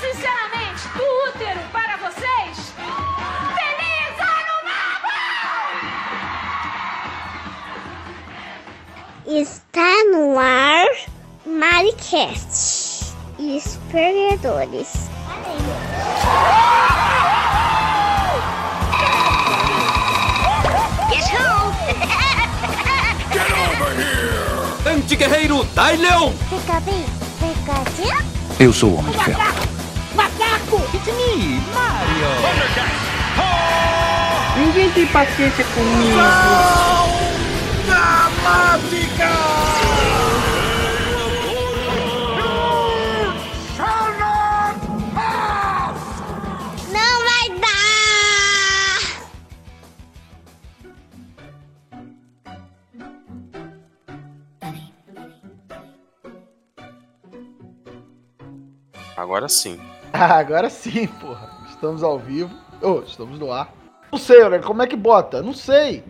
sinceramente, do útero para vocês, Feliz Ano Novo! Está no ar Maricast e os perdedores. Anti-guerreiro Dai Leão! Fica bem, Pikachu? Eu sou o Homem de Ferro. Ninguém tem paciência comigo. Não vai dar! Agora sim. Ah, agora sim, porra. Estamos ao vivo. Ô, estamos no ar. Não sei, Aurélio, como é que bota? Não sei.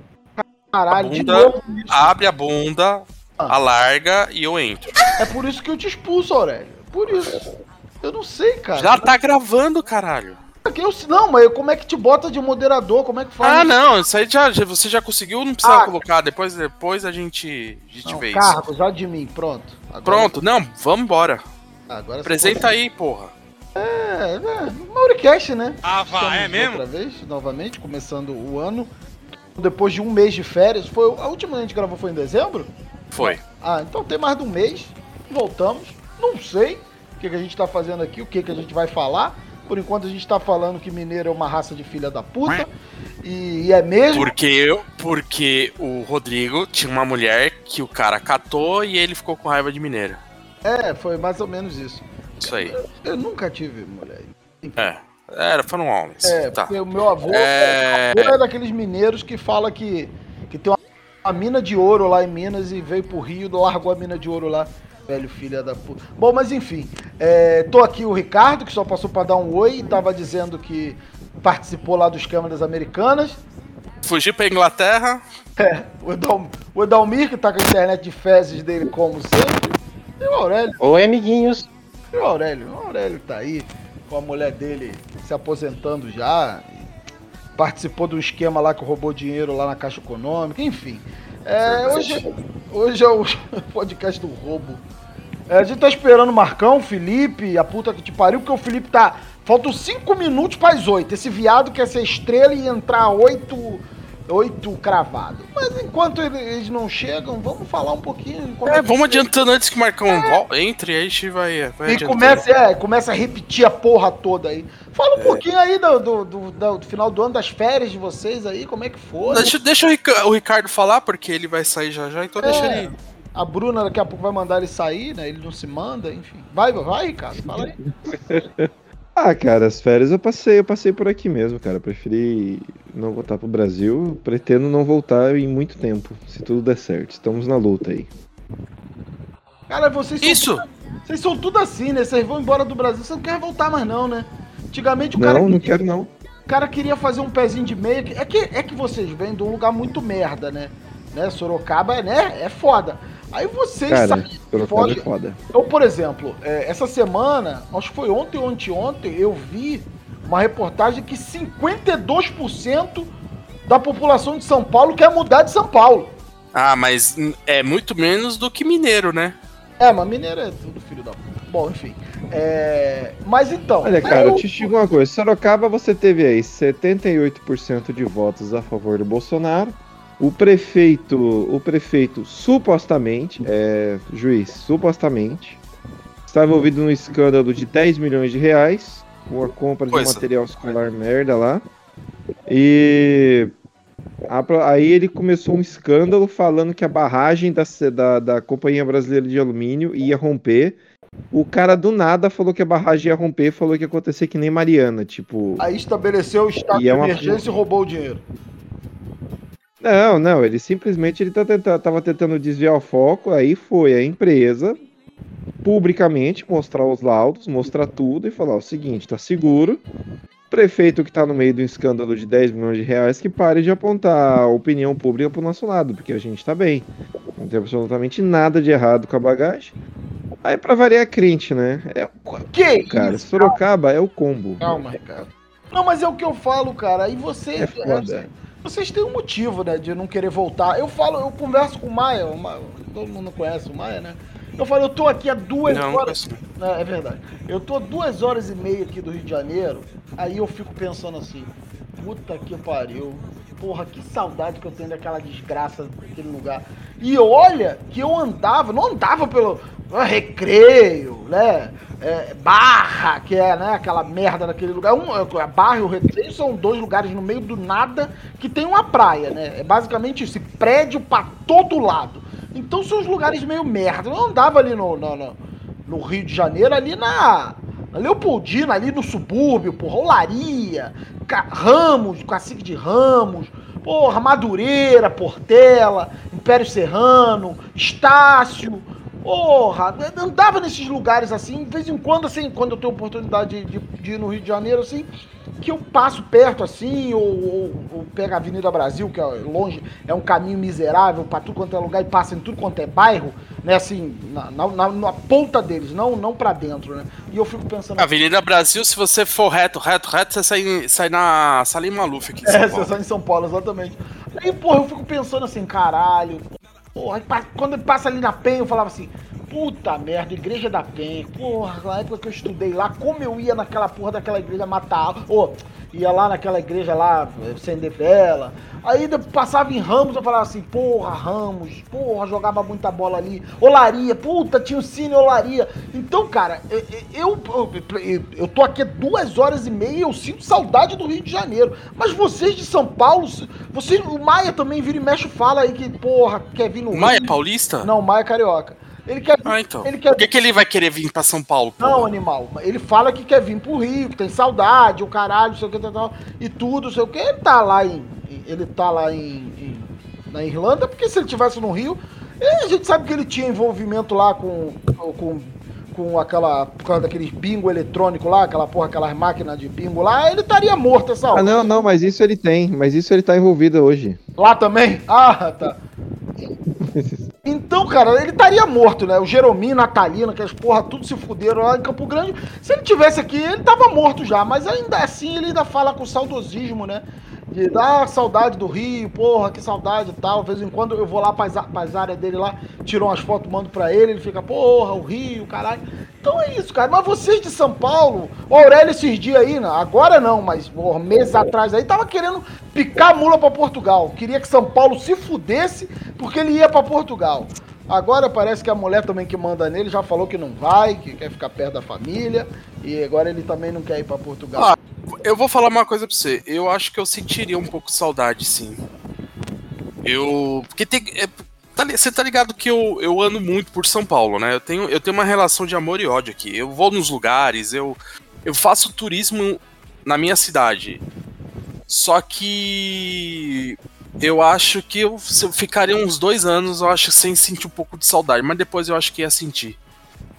Caralho, de Bunda, novo. isso. abre a bunda, Ah. alarga e eu entro. É por isso que eu te expulso, Aurélio. Por isso. Eu não sei, cara. Já tá gravando, caralho. Eu- não, mas como é que te bota de moderador? Como é que faz? Ah, não, isso aí já, você já conseguiu, não precisa Ah. colocar. Depois, depois a gente, a gente Não, vê isso. já de mim, pronto. Agora- Pronto, não, vamos embora. Apresenta aí, porra. É, é, Mauricast, né? Ah, vá, Estamos é mesmo? Outra vez, novamente, começando o ano. Depois de um mês de férias. Foi, a última que a gente gravou foi em dezembro? Foi. Ah, então tem mais de um mês. Voltamos. Não sei o que, que a gente tá fazendo aqui, o que, que a gente vai falar. Por enquanto a gente tá falando que mineiro é uma raça de filha da puta. E, e é mesmo. Porque eu, porque o Rodrigo tinha uma mulher que o cara catou e ele ficou com raiva de mineiro. É, foi mais ou menos isso. Isso aí. Eu nunca tive mulher. É. Era, foram homens. É, tá. porque o meu avô É. meu avô é daqueles mineiros que fala que, que tem uma, uma mina de ouro lá em Minas e veio pro Rio, largou a mina de ouro lá. Velho filha da puta. Bom, mas enfim. É, tô aqui o Ricardo, que só passou pra dar um oi e tava dizendo que participou lá dos câmeras americanas. Fugi pra Inglaterra. É, o, Edal, o Edalmir, que tá com a internet de fezes dele como sempre. E o Aurélio. Oi, amiguinhos. E o Aurélio? O Aurélio tá aí com a mulher dele se aposentando já. Participou do esquema lá que roubou dinheiro lá na Caixa Econômica, enfim. É, hoje, hoje é o podcast do roubo. É, a gente tá esperando o Marcão, o Felipe, a puta que te pariu, porque o Felipe tá. Faltam 5 minutos para as 8. Esse viado quer ser estrela e entrar 8, 8 cravado. Mas enquanto ele- eles não chegam, vamos falar um pouquinho. como É, que vamos adiantando antes que o Marcão vol- entre, aí a gente vai. vai E começa, é, começa a repetir a porra toda aí. Fala É. um pouquinho aí do, do, do- do final do ano, das férias de vocês aí, como é que foi. Deixa, deixa o, Rica- o Ricardo falar, porque ele vai sair já já, então deixa É, ele. A Bruna daqui a pouco vai mandar ele sair, né? Ele não se manda, enfim. Vai, vai, Ricardo, fala aí. Ah, cara, as férias eu passei, eu passei por aqui mesmo, cara. Preferi não voltar pro Brasil. Pretendo não voltar em muito tempo, se tudo der certo. Estamos na luta aí. Cara, vocês são, Isso! vocês são tudo assim, né? Vocês vão embora do Brasil, você não quer voltar mais não, né? Antigamente o cara, Não, não quero não. o cara queria fazer um pezinho de meia. É que, é que vocês vêm de um lugar muito merda, né? né? Sorocaba, né? É foda. Aí vocês Cara, saem Sorocaba é foda. Eu, por exemplo, é, essa semana, acho que foi ontem ou anteontem, eu vi uma reportagem que 52% da população de São Paulo quer mudar de São Paulo. Ah, mas é muito menos do que mineiro, né? É, mas mineiro é tudo filho da puta. Bom, enfim. É, Mas então. Olha, cara, eu- eu te digo uma coisa. Sorocaba você teve aí 78% de votos a favor do Bolsonaro. O prefeito, o prefeito supostamente, é, juiz, supostamente, estava envolvido num escândalo de 10 milhões de reais com a compra de Coisa. material escolar merda lá. E a aí ele começou um escândalo falando que a barragem da, da, da Companhia Brasileira de Alumínio ia romper. O cara do nada falou que a barragem ia romper, falou que ia acontecer que nem Mariana, tipo. Aí estabeleceu o estado E de é uma- emergência e roubou o dinheiro. Não, não, ele simplesmente ele tá tentando, tava tentando desviar o foco, aí foi a empresa publicamente mostrar os laudos, mostrar tudo e falar o seguinte, tá seguro. Prefeito que tá no meio do escândalo de 10 milhões de reais que pare de apontar a opinião pública pro nosso lado, porque a gente tá bem. Não tem absolutamente nada de errado com a bagagem. Aí pra variar é crente, né? É o Que cara, isso? Sorocaba é o combo. Calma, Ricardo. Não, mas é o que eu falo, cara. E você. É foda. Vocês têm um motivo, né, de não querer voltar. Eu falo, eu converso com o Maia, o Maia- todo mundo conhece o Maia, né? Eu falo, eu tô aqui há duas Não, horas. assim. É, é verdade. Eu tô duas horas e meia aqui do Rio de Janeiro, aí eu fico pensando assim, puta que pariu. Porra, que saudade que eu tenho daquela desgraça daquele lugar. E olha que eu andava, não andava pelo recreio, né? É, barra, que é né, aquela merda daquele lugar. Um, a barra e o recreio são dois lugares no meio do nada que tem uma praia, né? É basicamente isso, e prédio pra todo lado. Então são os lugares meio merda. Eu não andava ali no, no, no- no Rio de Janeiro, ali na, na Leopoldina, ali no subúrbio, porra, Olaria, Ramos, Cacique de Ramos, porra, Madureira, Portela, Império Serrano, Estácio. Porra, eu andava nesses lugares assim, de vez em quando, assim, quando eu tenho oportunidade de, de- de ir no Rio de Janeiro, assim, que eu passo perto assim, ou, ou, ou pego a Avenida Brasil, que é longe, é um caminho miserável pra tudo quanto é lugar e passa em tudo quanto é bairro, né, assim, na, na, na- ponta deles, não, não pra dentro, né? E eu fico pensando. Avenida Brasil, se você for reto, reto, reto, você sai, sai na Salim Maluf aqui em São É, Paulo. você sai em São Paulo, exatamente. Aí, porra, eu fico pensando assim, caralho. Quando ele passa ali na Penha, eu falava assim, puta merda, igreja da Penha. Porra, na época que eu estudei lá, como eu ia naquela porra daquela igreja matar. Ô, ia lá naquela igreja lá, eh, acender vela. Aí passava em Ramos, eu falava assim, porra, Ramos, porra, jogava muita bola ali. Olaria, puta, tinha o Cine Olaria. Então, cara, eu, eu, eu, eu tô aqui duas horas e meia e eu sinto saudade do Rio de Janeiro. Mas vocês de São Paulo, vocês, o Maia também vira e mexe fala aí que, porra, quer vir no O Maia é Rio. paulista? Não, o Maia é carioca. Ele quer Ah, então. Ele quer Por que, que ele vai querer vir pra São Paulo? pô? não, animal. Ele fala que quer vir pro Rio, que tem saudade, o caralho, não sei o que, tal, tal, e tudo, não sei o que. Ele tá lá em. Ele tá lá em, em- na Irlanda, porque se ele tivesse no Rio, eh, a gente sabe que ele tinha envolvimento lá com. com com aquela. Por causa daqueles bingo eletrônico lá, aquela porra, aquelas máquinas de bingo lá, ele estaria morto essa hora. Ah, não, não, mas isso ele tem. Mas isso ele tá envolvido hoje. Lá também? Ah, tá. Então, cara, ele estaria morto, né? O Jeromim, Natalina, aquelas porra, tudo se fuderam lá em Campo Grande. Se ele tivesse aqui, ele tava morto já, mas ainda assim ele ainda fala com saudosismo, né? De dar saudade do Rio, porra, que saudade e tal. De vez em quando eu vou lá pras, a- pras áreas dele lá, tiro umas fotos, mando pra ele, ele fica, porra, o Rio, caralho. Então é isso, cara. Mas vocês de São Paulo, o Aurélio esses dias aí, né? agora não, mas porra, meses atrás aí, tava querendo picar a mula pra Portugal. Queria que São Paulo se fudesse porque ele ia pra Portugal. Agora parece que a mulher também que manda nele já falou que não vai, que quer ficar perto da família. E agora ele também não quer ir pra Portugal. Ah, eu vou falar uma coisa pra você. Eu acho que eu sentiria um pouco de saudade, sim. Eu. Porque tem. é, tá você tá ligado que eu, eu ando muito por São Paulo, né? Eu tenho, eu tenho uma relação de amor e ódio aqui. Eu vou nos lugares, eu, eu faço turismo na minha cidade. Só que. Eu acho que eu, eu ficaria uns dois anos, eu acho, sem sentir um pouco de saudade. Mas depois eu acho que ia sentir.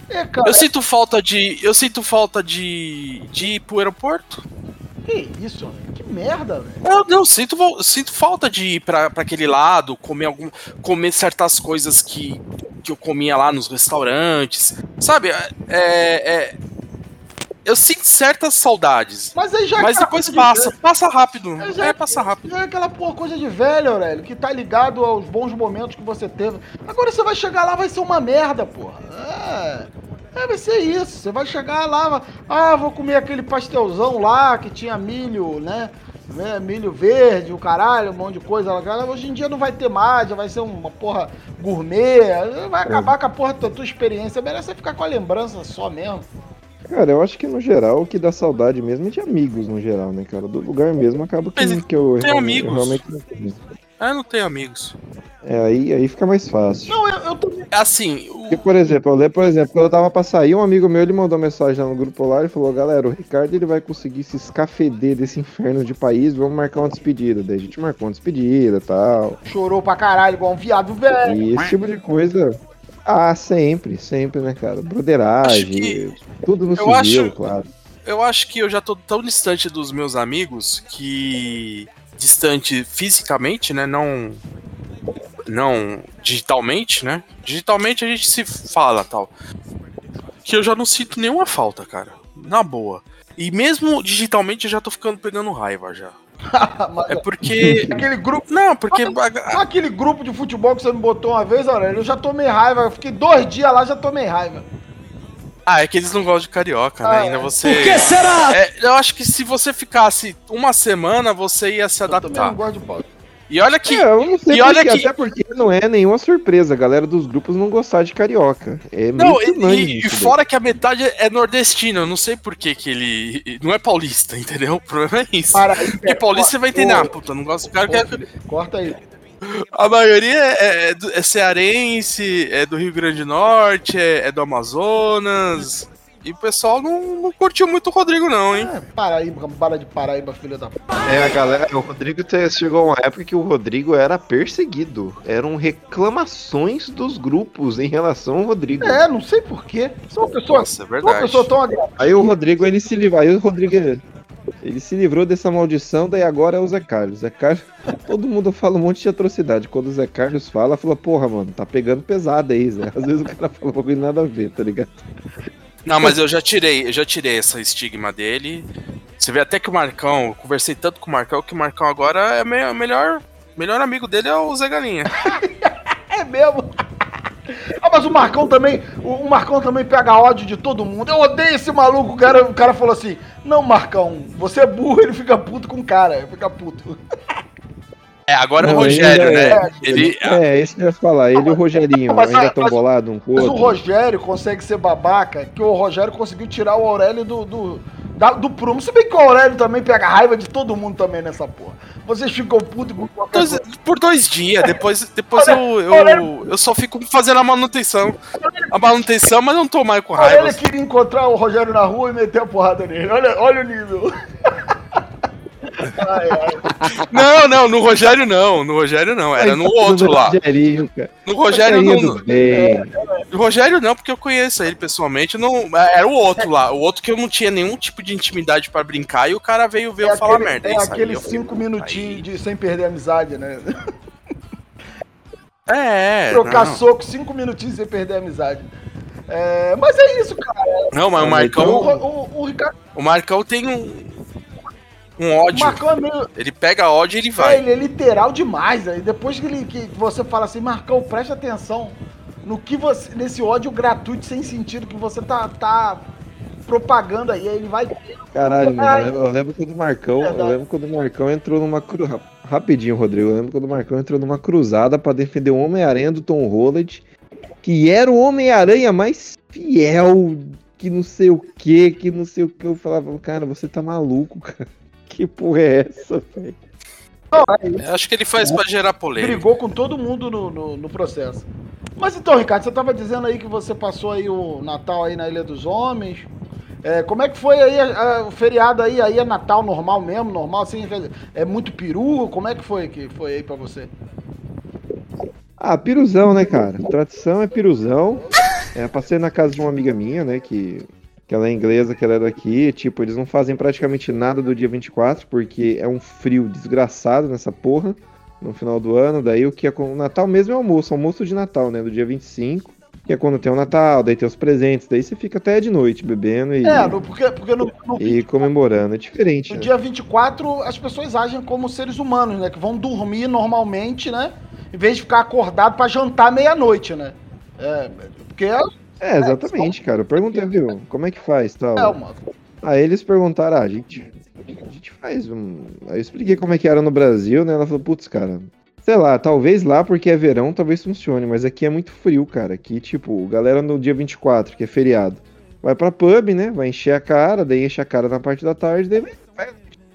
É, cara, Eu sinto falta de. Eu sinto falta de. de ir pro aeroporto. que isso? Que merda, velho. Eu não, sinto, sinto falta de ir pra, pra aquele lado, comer algum. comer certas coisas que, que eu comia lá nos restaurantes. Sabe? É. é- eu sinto certas saudades. Mas aí já é Mas depois coisa de passa, velho. passa rápido. É, já- É, passa rápido. Já é aquela porra coisa de velho, Aurélio, que tá ligado aos bons momentos que você teve. Agora você vai chegar lá, vai ser uma merda, porra. É. É, vai ser isso. Você vai chegar lá, vai- ah, vou comer aquele pastelzão lá que tinha milho, né? né, Milho verde, o caralho, um monte de coisa Hoje em dia não vai ter mais, já vai ser uma porra gourmet. Vai acabar com a porra da tua experiência. É melhor você ficar com a lembrança só mesmo. Cara, eu acho que no geral o que dá saudade mesmo é de amigos no geral, né, cara? Do lugar mesmo acaba que, Mas que eu, tem realmente- amigos. eu realmente não tenho. Ah, Eu não tenho amigos. É, aí, aí fica mais fácil. Não, eu, eu tô. Assim, o- Porque, por exemplo, eu lembro, por exemplo, quando eu tava pra sair, um amigo meu ele mandou mensagem lá no grupo lá e falou: Galera, o Ricardo ele vai conseguir se escafeder desse inferno de país, vamos marcar uma despedida. Daí a gente marcou uma despedida e tal. Chorou pra caralho, igual um viado velho. E esse tipo de coisa. Ah, sempre, sempre, né, cara? Broderagem, que- tudo no eu civil, acho- claro. eu acho que eu já tô tão distante dos meus amigos que. Distante fisicamente, né? Não. Não digitalmente, né? Digitalmente a gente se fala tal. que eu já não sinto nenhuma falta, cara. Na boa. E mesmo digitalmente eu já tô ficando pegando raiva já. Mas É porque. aquele grupo. Não, porque. Só aquele grupo de futebol que você não botou uma vez, Aurélio, eu já tomei raiva. Eu fiquei dois dias lá já tomei raiva. Ah, é que eles não gostam de carioca, né? Ah, Ainda é. você. Por que será? É, eu acho que se você ficasse uma semana, você ia se Eu também não adaptar. gosto de pau. E olha que. É, eu não sei E olha que- até porque não é nenhuma surpresa a galera dos grupos não gostar de carioca. É Não, e, e- daí. fora que a metade é nordestina, eu não sei por que que ele. Não é paulista, entendeu? O problema é isso. Para aí, Porque paulista você vai entender, ah, puta, não gosto do cara. que- Corta aí. A maioria é, é do- é cearense, é do Rio Grande do Norte, é, é do Amazonas. E o pessoal não, não curtiu muito o Rodrigo, não, hein? É, Paraíba, para de Paraíba, filha da p. É, a galera, o Rodrigo te- chegou uma época que o Rodrigo era perseguido. Eram reclamações dos grupos em relação ao Rodrigo. É, não sei porquê. Sou uma pessoa, Nossa, é sou uma verdade. pessoa tão agradável. Aí o Rodrigo, ele se livrou. Aí o Rodrigo, ele se livrou dessa maldição, daí agora é o Zé Carlos. Zé Carlos, todo mundo fala um monte de atrocidade. Quando o Zé Carlos fala, fala, porra, mano, tá pegando pesado aí, Zé. Às vezes o cara fala um bagulho nada a ver, tá ligado? Não, mas eu já tirei, eu já tirei essa estigma dele. Você vê até que o Marcão, eu conversei tanto com o Marcão que o Marcão agora é o melhor, melhor amigo dele é o Zé Galinha. É mesmo. Ah, mas o Marcão também, o Marcão também pega ódio de todo mundo. Eu odeio esse maluco. O cara, o cara falou assim: Não, Marcão, você é burro. Ele fica puto com o cara. Fica puto. É, agora Não, o Rogério, ainda né? é. Ele, É, isso que eu ia falar. Ele e o Rogerinho Mas, ainda estão bolados um com o Mas o. Rogério consegue ser babaca, que o Rogério conseguiu tirar o Aurélio do, do, da- do prumo. Se bem que o Aurélio também pega raiva de todo mundo também nessa porra. Vocês ficam putos com qualquer dois- coisa. por dois dias, depois, depois eu, eu, eu só fico fazendo a manutenção. A manutenção, mas não tô mais com raiva. Aurélio queria encontrar o Rogério na rua e meter a porrada nele. Olha, olha o nível. Não, não, no Rogério não, no Rogério não, era no outro lá. No Rogério não. No Rogério não, porque eu conheço ele pessoalmente, não, era o outro lá, o outro que eu não tinha nenhum tipo de intimidade pra brincar e o cara veio ver eu falar aquele- merda. é aqueles eu cinco "Puta, minutinhos aí." de sem perder a amizade, né? É, Trocar não. soco, cinco minutinhos sem perder a amizade. É, mas é isso, cara. Não, mas o O, Marcão, o, o Ricardo, o Marcão tem um, um ódio. Marcão é meio. Ele pega ódio e ele É, vai. ele é literal demais. Aí depois que, ele, que você fala assim, Marcão, presta atenção no que você. nesse ódio gratuito sem sentido que você tá, tá propagando aí. Aí ele vai. Caralho, mano. eu lembro- Eu lembro quando o Marcão. Eu Verdade. lembro quando o Marcão entrou numa. cru- ra- Rapidinho, Rodrigo. Eu lembro quando o Marcão entrou numa cruzada pra defender o Homem-Aranha do Tom Holland. Que era o Homem-Aranha mais fiel. Que não sei o que, que não sei o que. Eu falava, cara, você tá maluco, cara. Que porra é essa, velho? Eu acho que ele faz pra gerar polêmica. brigou com todo mundo no, no, no processo. Mas então, Ricardo, você tava dizendo aí que você passou aí o Natal aí na Ilha dos Homens. É, como é que foi aí a- a- o feriado aí? Aí é Natal normal mesmo, normal, assim? É muito peru? Como é que foi que foi aí pra você? Ah, piruzão, né, cara? Tradição é piruzão. É, passei na casa de uma amiga minha, né, que, que ela é inglesa, que ela é daqui. Tipo, eles não fazem praticamente nada do dia 24, porque é um frio desgraçado nessa porra no final do ano. Daí o que é com o Natal mesmo é almoço, almoço de Natal, né, do dia 25. Que é quando tem o Natal, daí tem os presentes, daí você fica até de noite bebendo e, É, porque, porque no, no- e comemorando. É diferente, no né? dia 24 as pessoas agem como seres humanos, né? Que vão dormir normalmente, né? Em vez de ficar acordado pra jantar meia-noite, né? É, porque é, É, exatamente, cara. Eu perguntei, viu, como é que faz, tal? é uma. Aí eles perguntaram, ah, a gente, a gente faz um. Aí eu expliquei como é que era no Brasil, né? Ela falou, putz, cara, sei lá, talvez lá porque é verão, talvez funcione, mas aqui é muito frio, cara. Aqui, tipo, galera no dia 24, que é feriado, vai pra pub, né? Vai encher a cara, daí enche a cara na parte da tarde, daí vai. vai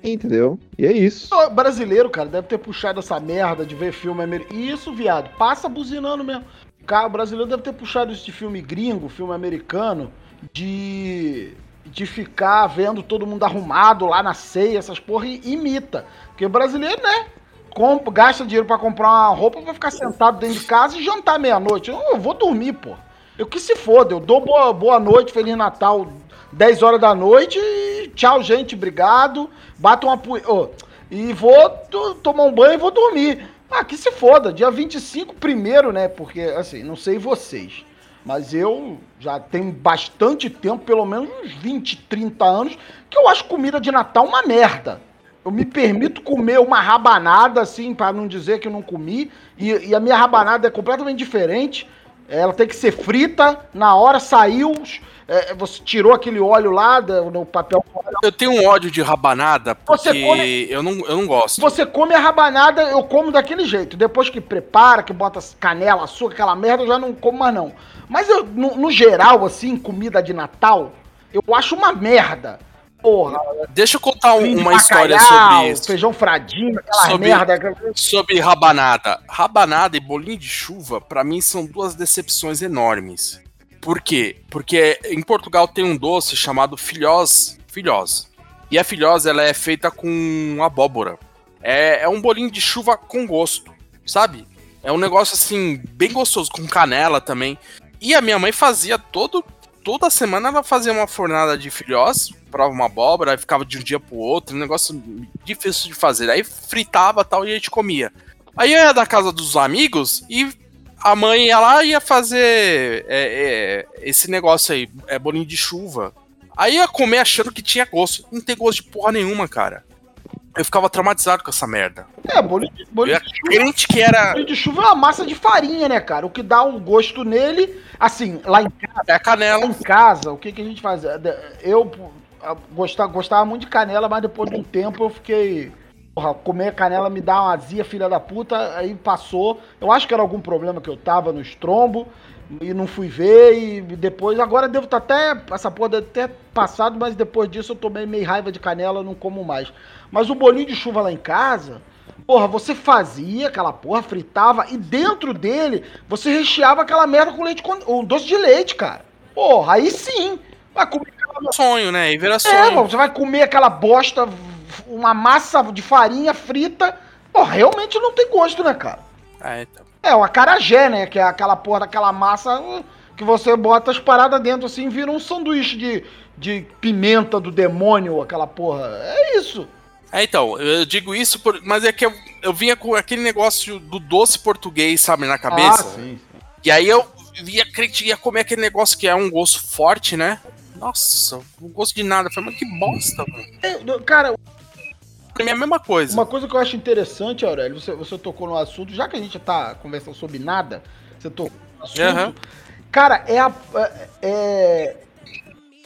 entendeu? E é isso. O brasileiro, cara, deve ter puxado essa merda de ver filme americano. Isso, viado, passa buzinando mesmo. Cara, o brasileiro deve ter puxado isso de filme gringo, filme americano, de. de ficar vendo todo mundo arrumado lá na ceia, essas porra, e imita. Porque brasileiro, né? comp- gasta dinheiro pra comprar uma roupa pra ficar sentado dentro de casa e jantar meia-noite. Eu, eu vou dormir, pô. Eu que se foda, eu dou boa, boa noite, Feliz Natal, 10 horas da noite e tchau, gente, obrigado. Bato uma poeira. e vou to- tomar um banho e vou dormir. Ah, que se foda, dia 25 primeiro, né? Porque, assim, não sei vocês. Mas eu já tenho bastante tempo, pelo menos uns 20, 30 anos, que eu acho comida de Natal uma merda. Eu me permito comer uma rabanada, assim, para não dizer que eu não comi, e, e a minha rabanada é completamente diferente. Ela tem que ser frita, na hora saiu, é, você tirou aquele óleo lá do, papel. Eu tenho um ódio de rabanada porque Você come- eu, não, eu não gosto. Você come a rabanada, eu como daquele jeito. Depois que prepara, que bota canela, açúcar, aquela merda, eu já não como mais não. Mas eu, no, no geral, assim, comida de Natal, eu acho uma merda. Porra, Deixa eu contar um- uma história bacalhau, sobre isso. feijão fradinho, aquela Sobre- merda. Sobre rabanada. Rabanada e bolinho de chuva, pra mim, são duas decepções enormes. Por quê? Porque em Portugal tem um doce chamado filhós. Filhós. E a filhós, ela é feita com abóbora. É, é um bolinho de chuva com gosto, sabe? É um negócio, assim, bem gostoso, com canela também. E a minha mãe fazia todo... Toda semana ela fazia uma fornada de filhós, prova uma abóbora, aí ficava de um dia pro outro, um negócio difícil de fazer. Aí fritava tal e a gente comia. Aí eu ia da casa dos amigos e a mãe ia lá e ia fazer é, é, esse negócio aí, é bolinho de chuva. Aí ia comer achando que tinha gosto. Não tem gosto de porra nenhuma, cara. Eu ficava traumatizado com essa merda. É, bolinho de, bolinho de chuva. crente que era. Bolinho de chuva é uma massa de farinha, né, cara? O que dá um gosto nele, assim, lá em casa. É a Lá canela. em casa, o que, que a gente fazia? Eu gostava, gostava muito de canela, mas depois de um tempo eu fiquei. Porra, comer canela me dá uma azia, filha da puta, aí passou. Eu acho que era algum problema que eu tava no estrombo e não fui ver. E depois, agora devo estar até. Essa porra deve ter passado, mas depois disso eu tomei meio raiva de canela, não como mais. Mas o bolinho de chuva lá em casa. Porra, você fazia aquela porra, fritava e dentro dele você recheava aquela merda com leite com um doce de leite, cara. Porra, aí sim. Vai comer aquela Sonho, né? E vira é, sonho. mano, você vai comer aquela bosta, uma massa de farinha frita. Porra, realmente não tem gosto, né, cara? É, então. É, o acarajé, né? Que é aquela porra daquela massa uh, que você bota as paradas dentro assim, vira um sanduíche de, de pimenta do demônio, aquela porra. É isso. É, então, eu digo isso, por- mas é que eu, eu vinha com aquele negócio do doce português, sabe, na cabeça. Ah, sim. E aí eu ia, ia comer aquele negócio que é um gosto forte, né? Nossa, não gosto de nada. Eu falei, mas que bosta, mano. É, cara, Pra mim é a mesma coisa. Uma coisa que eu acho interessante, Aurélio, você, você tocou no assunto, já que a gente tá conversando sobre nada, você tocou no assunto. Aham. Cara, é a. é- é-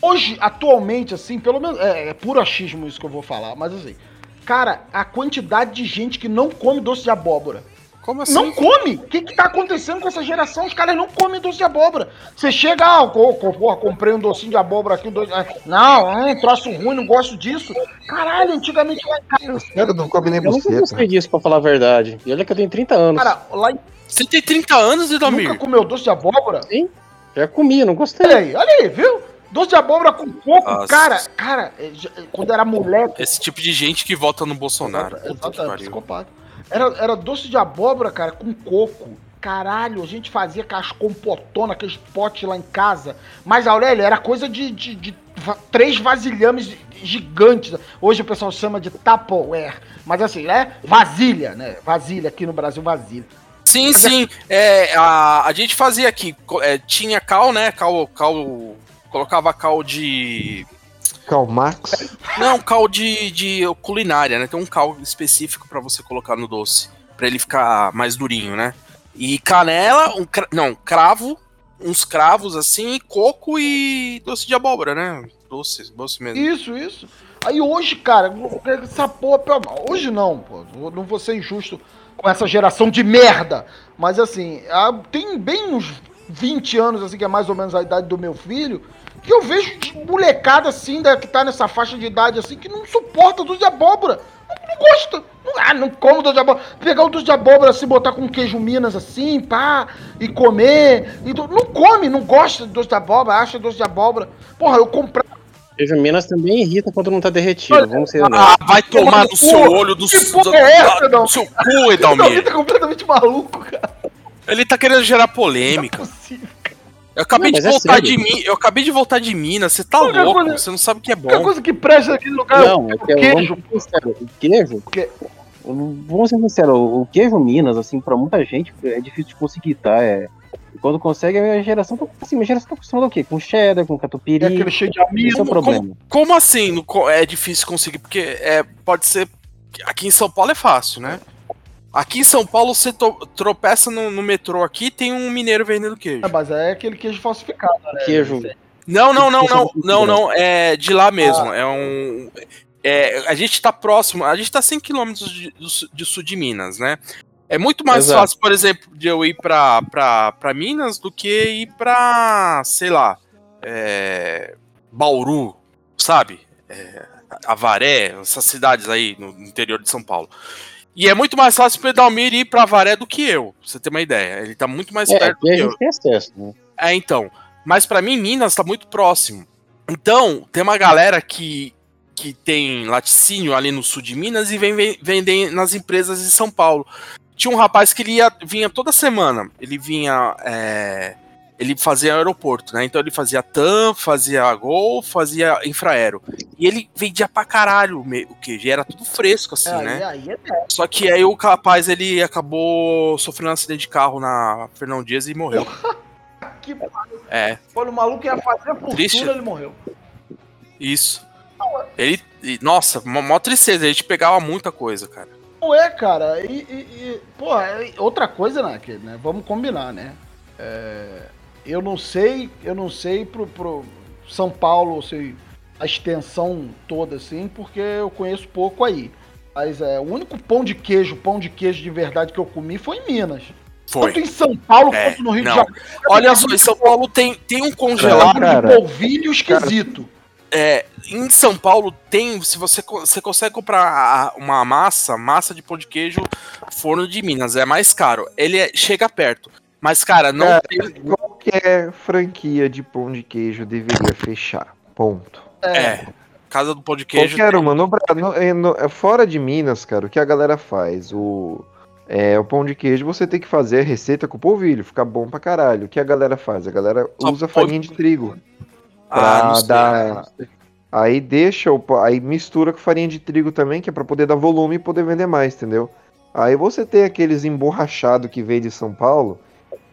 hoje, atualmente, assim, pelo menos. É, é puro achismo isso que eu vou falar, mas assim. Cara, a quantidade de gente que não come doce de abóbora. Como assim? Não come! O que, que tá acontecendo com essa geração? Os caras não comem doce de abóbora. Você chega, ah, porra, comprei um docinho de abóbora aqui, um doce. ah, Não, é um troço ruim, não gosto disso. Caralho, antigamente lá em casa. Cara, não come nem Eu nunca gostei disso, pra falar a verdade. E olha que eu tenho 30 anos. Cara, lá em Você tem 30 anos, Idomir? Nunca comeu doce de abóbora? Já comi, não gostei. Olha aí, olha aí, viu? Doce de abóbora com coco, Nossa. cara, cara, é, quando era moleque. Esse tipo de gente que vota no Bolsonaro. Exato, é psicopata. Era, era doce de abóbora, cara, com coco. Caralho, a gente fazia aquelas compotonas, aqueles potes lá em casa. Mas, Aurélio, era coisa de, de, de três vasilhames gigantes. Hoje o pessoal chama de Tupperware. Mas assim, né? Vasilha, né? Vasilha, aqui no Brasil, vasilha. Sim, sim. É, a, a gente fazia aqui. é, tinha cal, né? Cal, cal. Colocava cal de. Karl Marx. Não, cal de, de culinária, né? Tem um cal específico pra você colocar no doce. Pra ele ficar mais durinho, né? E canela, um, cra- não, cravo, uns cravos assim, coco e doce de abóbora, né? Doce, doce mesmo. Isso, isso. Aí hoje, cara, essa porra. Hoje não, pô. Não vou ser injusto com essa geração de merda. Mas assim, tem bem uns 20 anos, assim, que é mais ou menos a idade do meu filho, que eu vejo de molecada assim, da, que tá nessa faixa de idade assim, que não suporta doce de abóbora. Não, não gosta. Não, ah, não como doce de abóbora. Pegar o doce de abóbora assim, botar com queijo Minas assim, pá, e comer. E não come, não gosta de doce de abóbora, acha doce de abóbora. Porra, eu comprava. Queijo Minas também irrita quando não tá derretido. Vamos ser. Ah, vai tomar no Porra, seu olho, do, que do, porra é essa, não? do seu cu, Não, ele Edalmir. tá completamente maluco, cara. Ele tá querendo gerar Não é polêmica. possível. Eu acabei Não, de é voltar sério. de mim, eu acabei de voltar de Minas, você tá louco, coisa- você não sabe o que é A única bom. coisa que presta naquele lugar Não, é é o queijo. vamos ser sinceros, o queijo. Que- Vamos ser sinceros, o queijo Minas, assim, pra muita gente é difícil de conseguir, tá? É, E quando consegue, a geração tá assim, a geração tá acostumada o quê? Com cheddar, com É catupiry. aquele cheio de Esse amigo. é o problema. Como assim no é difícil conseguir? Porque é, pode ser. Aqui em São Paulo é fácil, né? Aqui em São Paulo você tropeça no, no metrô aqui tem um mineiro vendendo queijo. É, mas é aquele queijo falsificado, né? Queijo. Não, não, não, é não, não, não, é de lá mesmo. É um. é, a gente tá próximo, a gente tá 100 km de, de sul de Minas, né? É muito mais Exato. fácil, por exemplo, de eu ir pra, pra, pra Minas do que ir pra, sei lá, é, Bauru, sabe? É, Avaré, essas cidades aí no interior de São Paulo. E é muito mais fácil pro Edalmir ir pra Avaré do que eu, pra você ter uma ideia. Ele tá muito mais É, perto do aqui a que eu. gente tem acesso, né? É, então. Mas pra mim, Minas tá muito próximo. Então, tem uma galera que, que tem laticínio ali no sul de Minas e vem ve- vender nas empresas de São Paulo. Tinha um rapaz que ele ia, vinha toda semana. Ele vinha. é, ele fazia aeroporto, né? Então ele fazia TAM, fazia Gol, fazia infraero. E ele vendia pra caralho o queijo. E era tudo fresco, assim, É, né? aí, aí é Só que aí o rapaz ele acabou sofrendo um acidente de carro na Fernão Dias e morreu. que É. Quando o maluco ia fazer fortuna, Triste. ele morreu. Isso. Ele. Nossa, mó, tristeza, a gente pegava muita coisa, cara. Não é, cara. E, e, e, pô, é outra coisa, né, né? Vamos combinar, né? É, eu não sei, eu não sei pro, pro São Paulo, sei, a extensão toda, assim, porque eu conheço pouco aí. Mas é, o único pão de queijo, pão de queijo de verdade que eu comi foi em Minas. Foi. Tanto em São Paulo É, quanto no Rio não. de Janeiro. Olha só, em São Paulo tem, tem um congelado. Cara, de polvilho esquisito. É, em São Paulo tem. Se você, você consegue comprar uma massa, massa de pão de queijo, forno de Minas, é mais caro. Ele é- chega perto. Mas, cara, não Cara, tem. Qualquer franquia de pão de queijo deveria fechar. Ponto. É. Casa do pão de queijo. Qualquer tem- uma. No, no- é, no- é fora de Minas, cara, o que a galera faz? O, é, o pão de queijo você tem que fazer a receita com polvilho, fica bom pra caralho. O que a galera faz? A galera Só usa põe- farinha de trigo. Ah, Pra sei. dar. Aí deixa o. pão- Aí mistura com farinha de trigo também, que é pra poder dar volume e poder vender mais, entendeu? Aí você tem aqueles emborrachados que vem de São Paulo,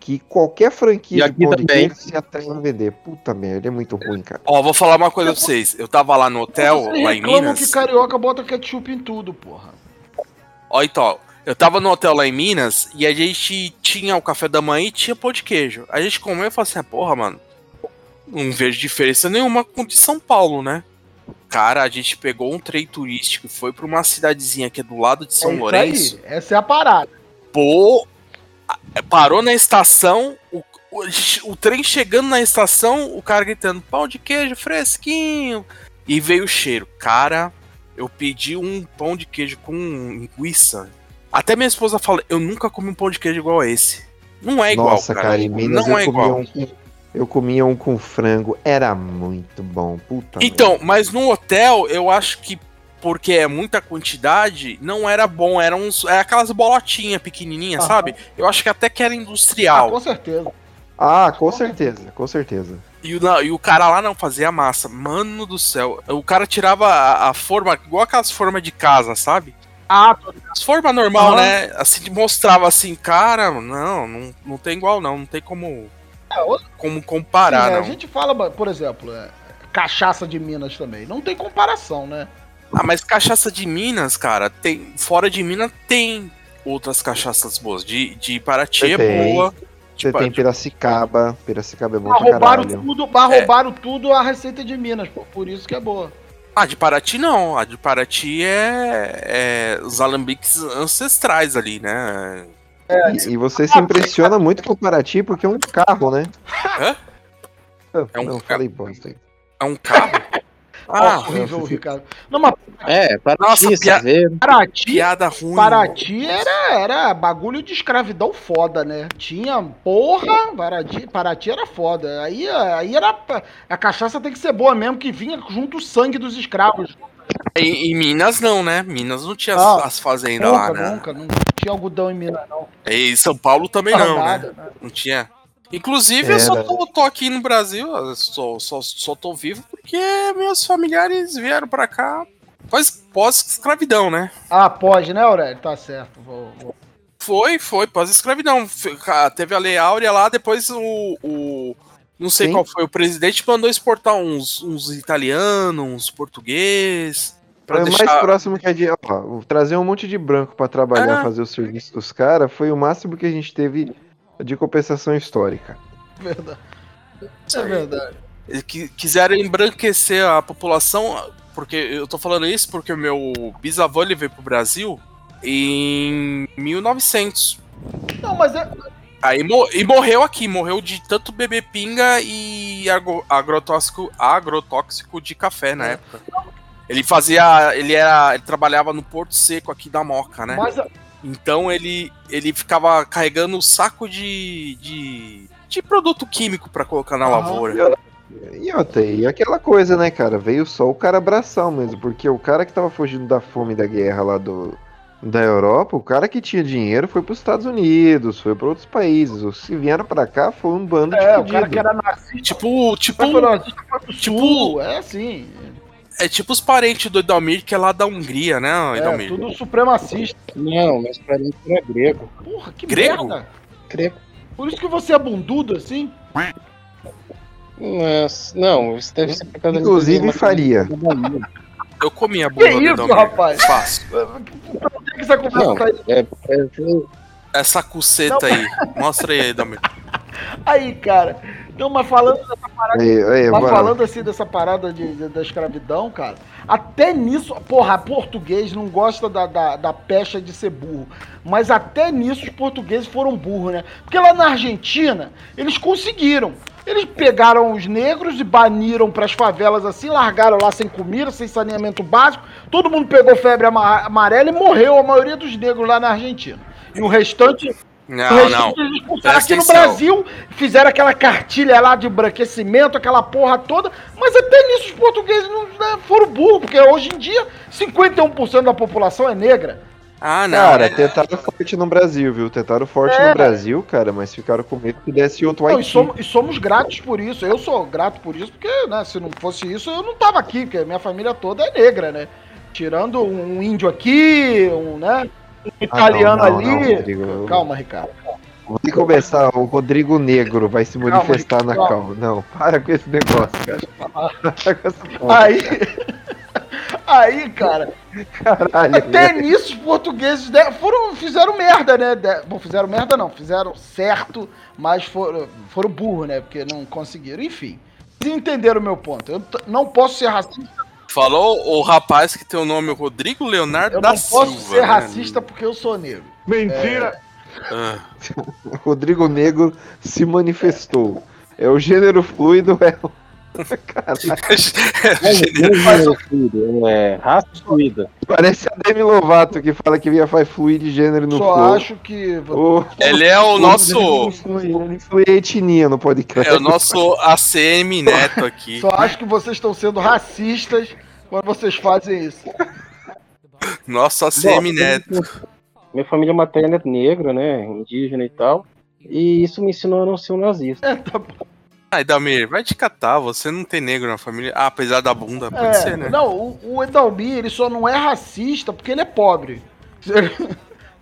que qualquer franquia E de queijo se atreve a vender. Puta merda, é muito ruim, cara. Ó, vou falar uma coisa pra vocês. Eu tava lá no hotel, Vocês lá em Minas. que carioca bota ketchup em tudo, porra. Ó, então, eu tava no hotel lá em Minas e a gente tinha o café da manhã e tinha pão de queijo. A gente comeu e falou assim, ah, porra, mano, não vejo diferença nenhuma com o de São Paulo, né? Cara, a gente pegou um trem turístico e foi pra uma cidadezinha que é do lado de São é Lourenço. aí. Essa é a parada. Pô, parou na estação, o, o, o trem chegando na estação, o cara gritando, pão de queijo fresquinho. E veio o cheiro. Cara, eu pedi um pão de queijo com linguiça. Até minha esposa fala, eu nunca comi um pão de queijo igual a esse. Não é igual, Nossa, cara. cara, em Minas não eu é comia igual. um com, eu comia um com frango, era muito bom, puta Então, mas no hotel, eu acho que porque é muita quantidade, não era bom. Eram uns, é aquelas bolotinhas pequenininhas, Aham. sabe? Eu acho que até que era Ah, industrial. com certeza. Ah, com certeza, com certeza. E o, não, e o cara lá não fazia massa. Mano do céu. O cara tirava a, a forma, igual aquelas formas de casa, sabe? Ah, As formas normal, né? Assim, mostrava assim, cara, não, não, não tem igual não. Não tem como, É, outra- como comparar, Sim, é, não. A gente fala, por exemplo, é, cachaça de Minas também. Não tem comparação, né? Ah, mas cachaça de Minas, cara, tem. Fora de Minas tem outras cachaças boas. De, de Paraty é boa. Você Tipo, tem Piracicaba, Piracicaba é bom Mas pra roubaram caralho. tudo, mas É. roubaram tudo a receita de Minas, pô, por isso que é boa. Ah, de Paraty não. A de Paraty é, é os alambiques ancestrais ali, né? E, e você se impressiona muito com o Paraty porque é um carro, né? Hã? Ah, É um não, ca- falei bosta aí. É um carro. Ah, horrível, Ricardo. Não, mas É, para Nossa, ti, pia- saber. Paraty, piada ruim. Paraty era, era bagulho de escravidão foda, né? Tinha, porra, Paraty, Paraty era foda. Aí, aí era, a cachaça tem que ser boa mesmo, que vinha junto o sangue dos escravos. Em, em Minas não, né? Minas não tinha as, Ah, as fazendas Nunca, lá, né? nunca, não tinha algodão em Minas, não. E em São Paulo também não, né? Nada, né? Não tinha. Inclusive, eu só Era. tô, tô aqui no Brasil, só, só, só tô vivo porque meus familiares vieram pra cá pós- pós-escravidão, né? Ah, pode, né, Aurélio? Tá certo. Vou, vou- Foi, foi, pós-escravidão. Teve a Lei Áurea lá, depois o. o- não sei Sim. qual foi, o presidente mandou exportar uns, uns italianos, uns português. Pra é deixar. mais próximo que a de. Ó, trazer um monte de branco pra trabalhar, Ah. fazer o serviço dos caras, foi o máximo que a gente teve de compensação histórica. Verdade. É verdade. Eles qui- quiseram embranquecer a população, porque eu tô falando isso porque o meu bisavô ele veio pro Brasil em 1900. Não, mas é. Aí mo- e morreu aqui, morreu de tanto beber pinga e agro- agrotóxico, agrotóxico de café na época. Ele fazia, ele era, ele trabalhava no Porto Seco aqui da Moca, né? Mas, Então ele, ele ficava carregando um saco de, de, de produto químico pra colocar na Aham. lavoura. E outra, e aquela coisa, né, cara? Veio só o cara abraçar mesmo, porque o cara que tava fugindo da fome e da guerra lá do, da Europa, o cara que tinha dinheiro foi pros Estados Unidos, foi pra outros países. Os que vieram pra cá foi um bando de é, o fudido. cara que era nazista. Tipo, tipo, tipo- sul, é assim. É tipo os parentes do Edalmir, que é lá da Hungria, né, É, Edalmir? tudo supremacista. Não, mas parente era grego. Porra, que Grego? merda. Grego. Por isso que você é bundudo assim? Mas, não, isso deve ser por causa Inclusive faria. Eu comi a Que bunda do isso, rapaz? Fácil. Por que que você conversa Não, tá aí? é, é, Essa cuceta aí. Mostra aí, Edalmir. Aí, cara. Não, mas falando dessa parada, mas bora. falando assim dessa parada de, de- da escravidão, cara, até nisso, porra, português não gosta da, da, da pecha de ser burro. Mas até nisso os portugueses foram burros, né? Porque lá na Argentina, eles conseguiram. Eles pegaram os negros e baniram pras favelas assim, largaram lá sem comida, sem saneamento básico. Todo mundo pegou febre ama- amarela e morreu a maioria dos negros lá na Argentina. E o restante Não, não. aqui no. Brasil, fizeram aquela cartilha lá de embranquecimento, aquela porra toda, mas até nisso os portugueses não né, foram burros, porque hoje em dia 51% da população é negra. Ah, não. Cara, tentaram forte no Brasil, viu? Tentaram forte É. no Brasil, cara, mas ficaram com medo que desse outro Não, e, Haiti. somos, e somos gratos por isso. Eu sou grato por isso, porque né, se não fosse isso, eu não tava aqui, porque minha família toda é negra, né? Tirando um índio aqui, um, né? Um italiano Ah, não, não, ali. não, Rodrigo. Calma, Ricardo. Vai começar, o Rodrigo Negro vai se Calma, manifestar na calma. calma. Não, para com esse negócio, cara. Para com essa porra. Aí. Aí, cara, Caralho, Até velho. nisso os portugueses de- foram, fizeram merda, né? De- bom, fizeram merda não, fizeram certo, mas foram, foram burros, né? Porque não conseguiram. Enfim, vocês entenderam o meu ponto. Eu t- não posso ser racista, Falou o rapaz que tem o nome Rodrigo Leonardo eu da não posso Silva. ser né? racista porque eu sou negro. Mentira! Ah. Rodrigo Negro se manifestou. É o gênero fluido, é o. Caralho, é raça fluida. parece a Demi Lovato que fala que ia faz fluir gênero no Só flow. acho que. O- Ele é o nosso. Ele influi a etnia no podcast. É o nosso ACM Neto aqui. Só acho que vocês estão sendo racistas quando vocês fazem isso. Nosso ACM Neto. Minha família materna é negra, né? Indígena e tal. E isso me ensinou a não ser um nazista. É, tá bom. Ai, Dalmir, vai te catar. Você não tem negro na família. Ah, apesar da bunda, pode É, ser, né? Não, o, o Edalmir, ele só não é racista porque ele é pobre. Se ele,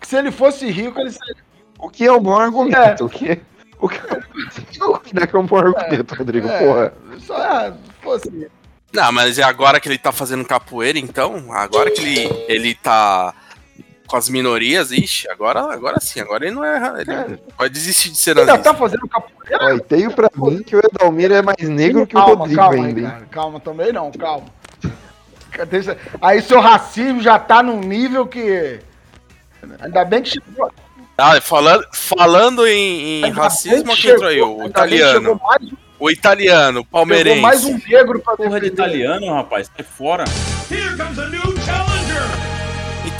se ele fosse rico, ele seria. O que é um bom argumento? O que o que considero que é um bom argumento, Rodrigo? É, Porra. Só é, fosse. Não, mas é agora que ele tá fazendo capoeira, então? Agora que ele, ele tá com as minorias, ixi, agora, agora sim, agora ele não é. Ele vai desistir de ser nazista. tá fazendo capoeira? Ó, e tenho pra mim que o Edalmir é mais negro que o calma, Rodrigo calma, ainda. Ricardo, calma também não, calma. Aí seu racismo já tá num nível que. Ainda bem que chegou. Ah, falando, falando em, em racismo, quem entrou aí? chegou- O italiano. Um- O italiano, o chegou palmeirense. mais um negro pra Porra de italiano, rapaz. Sai fora.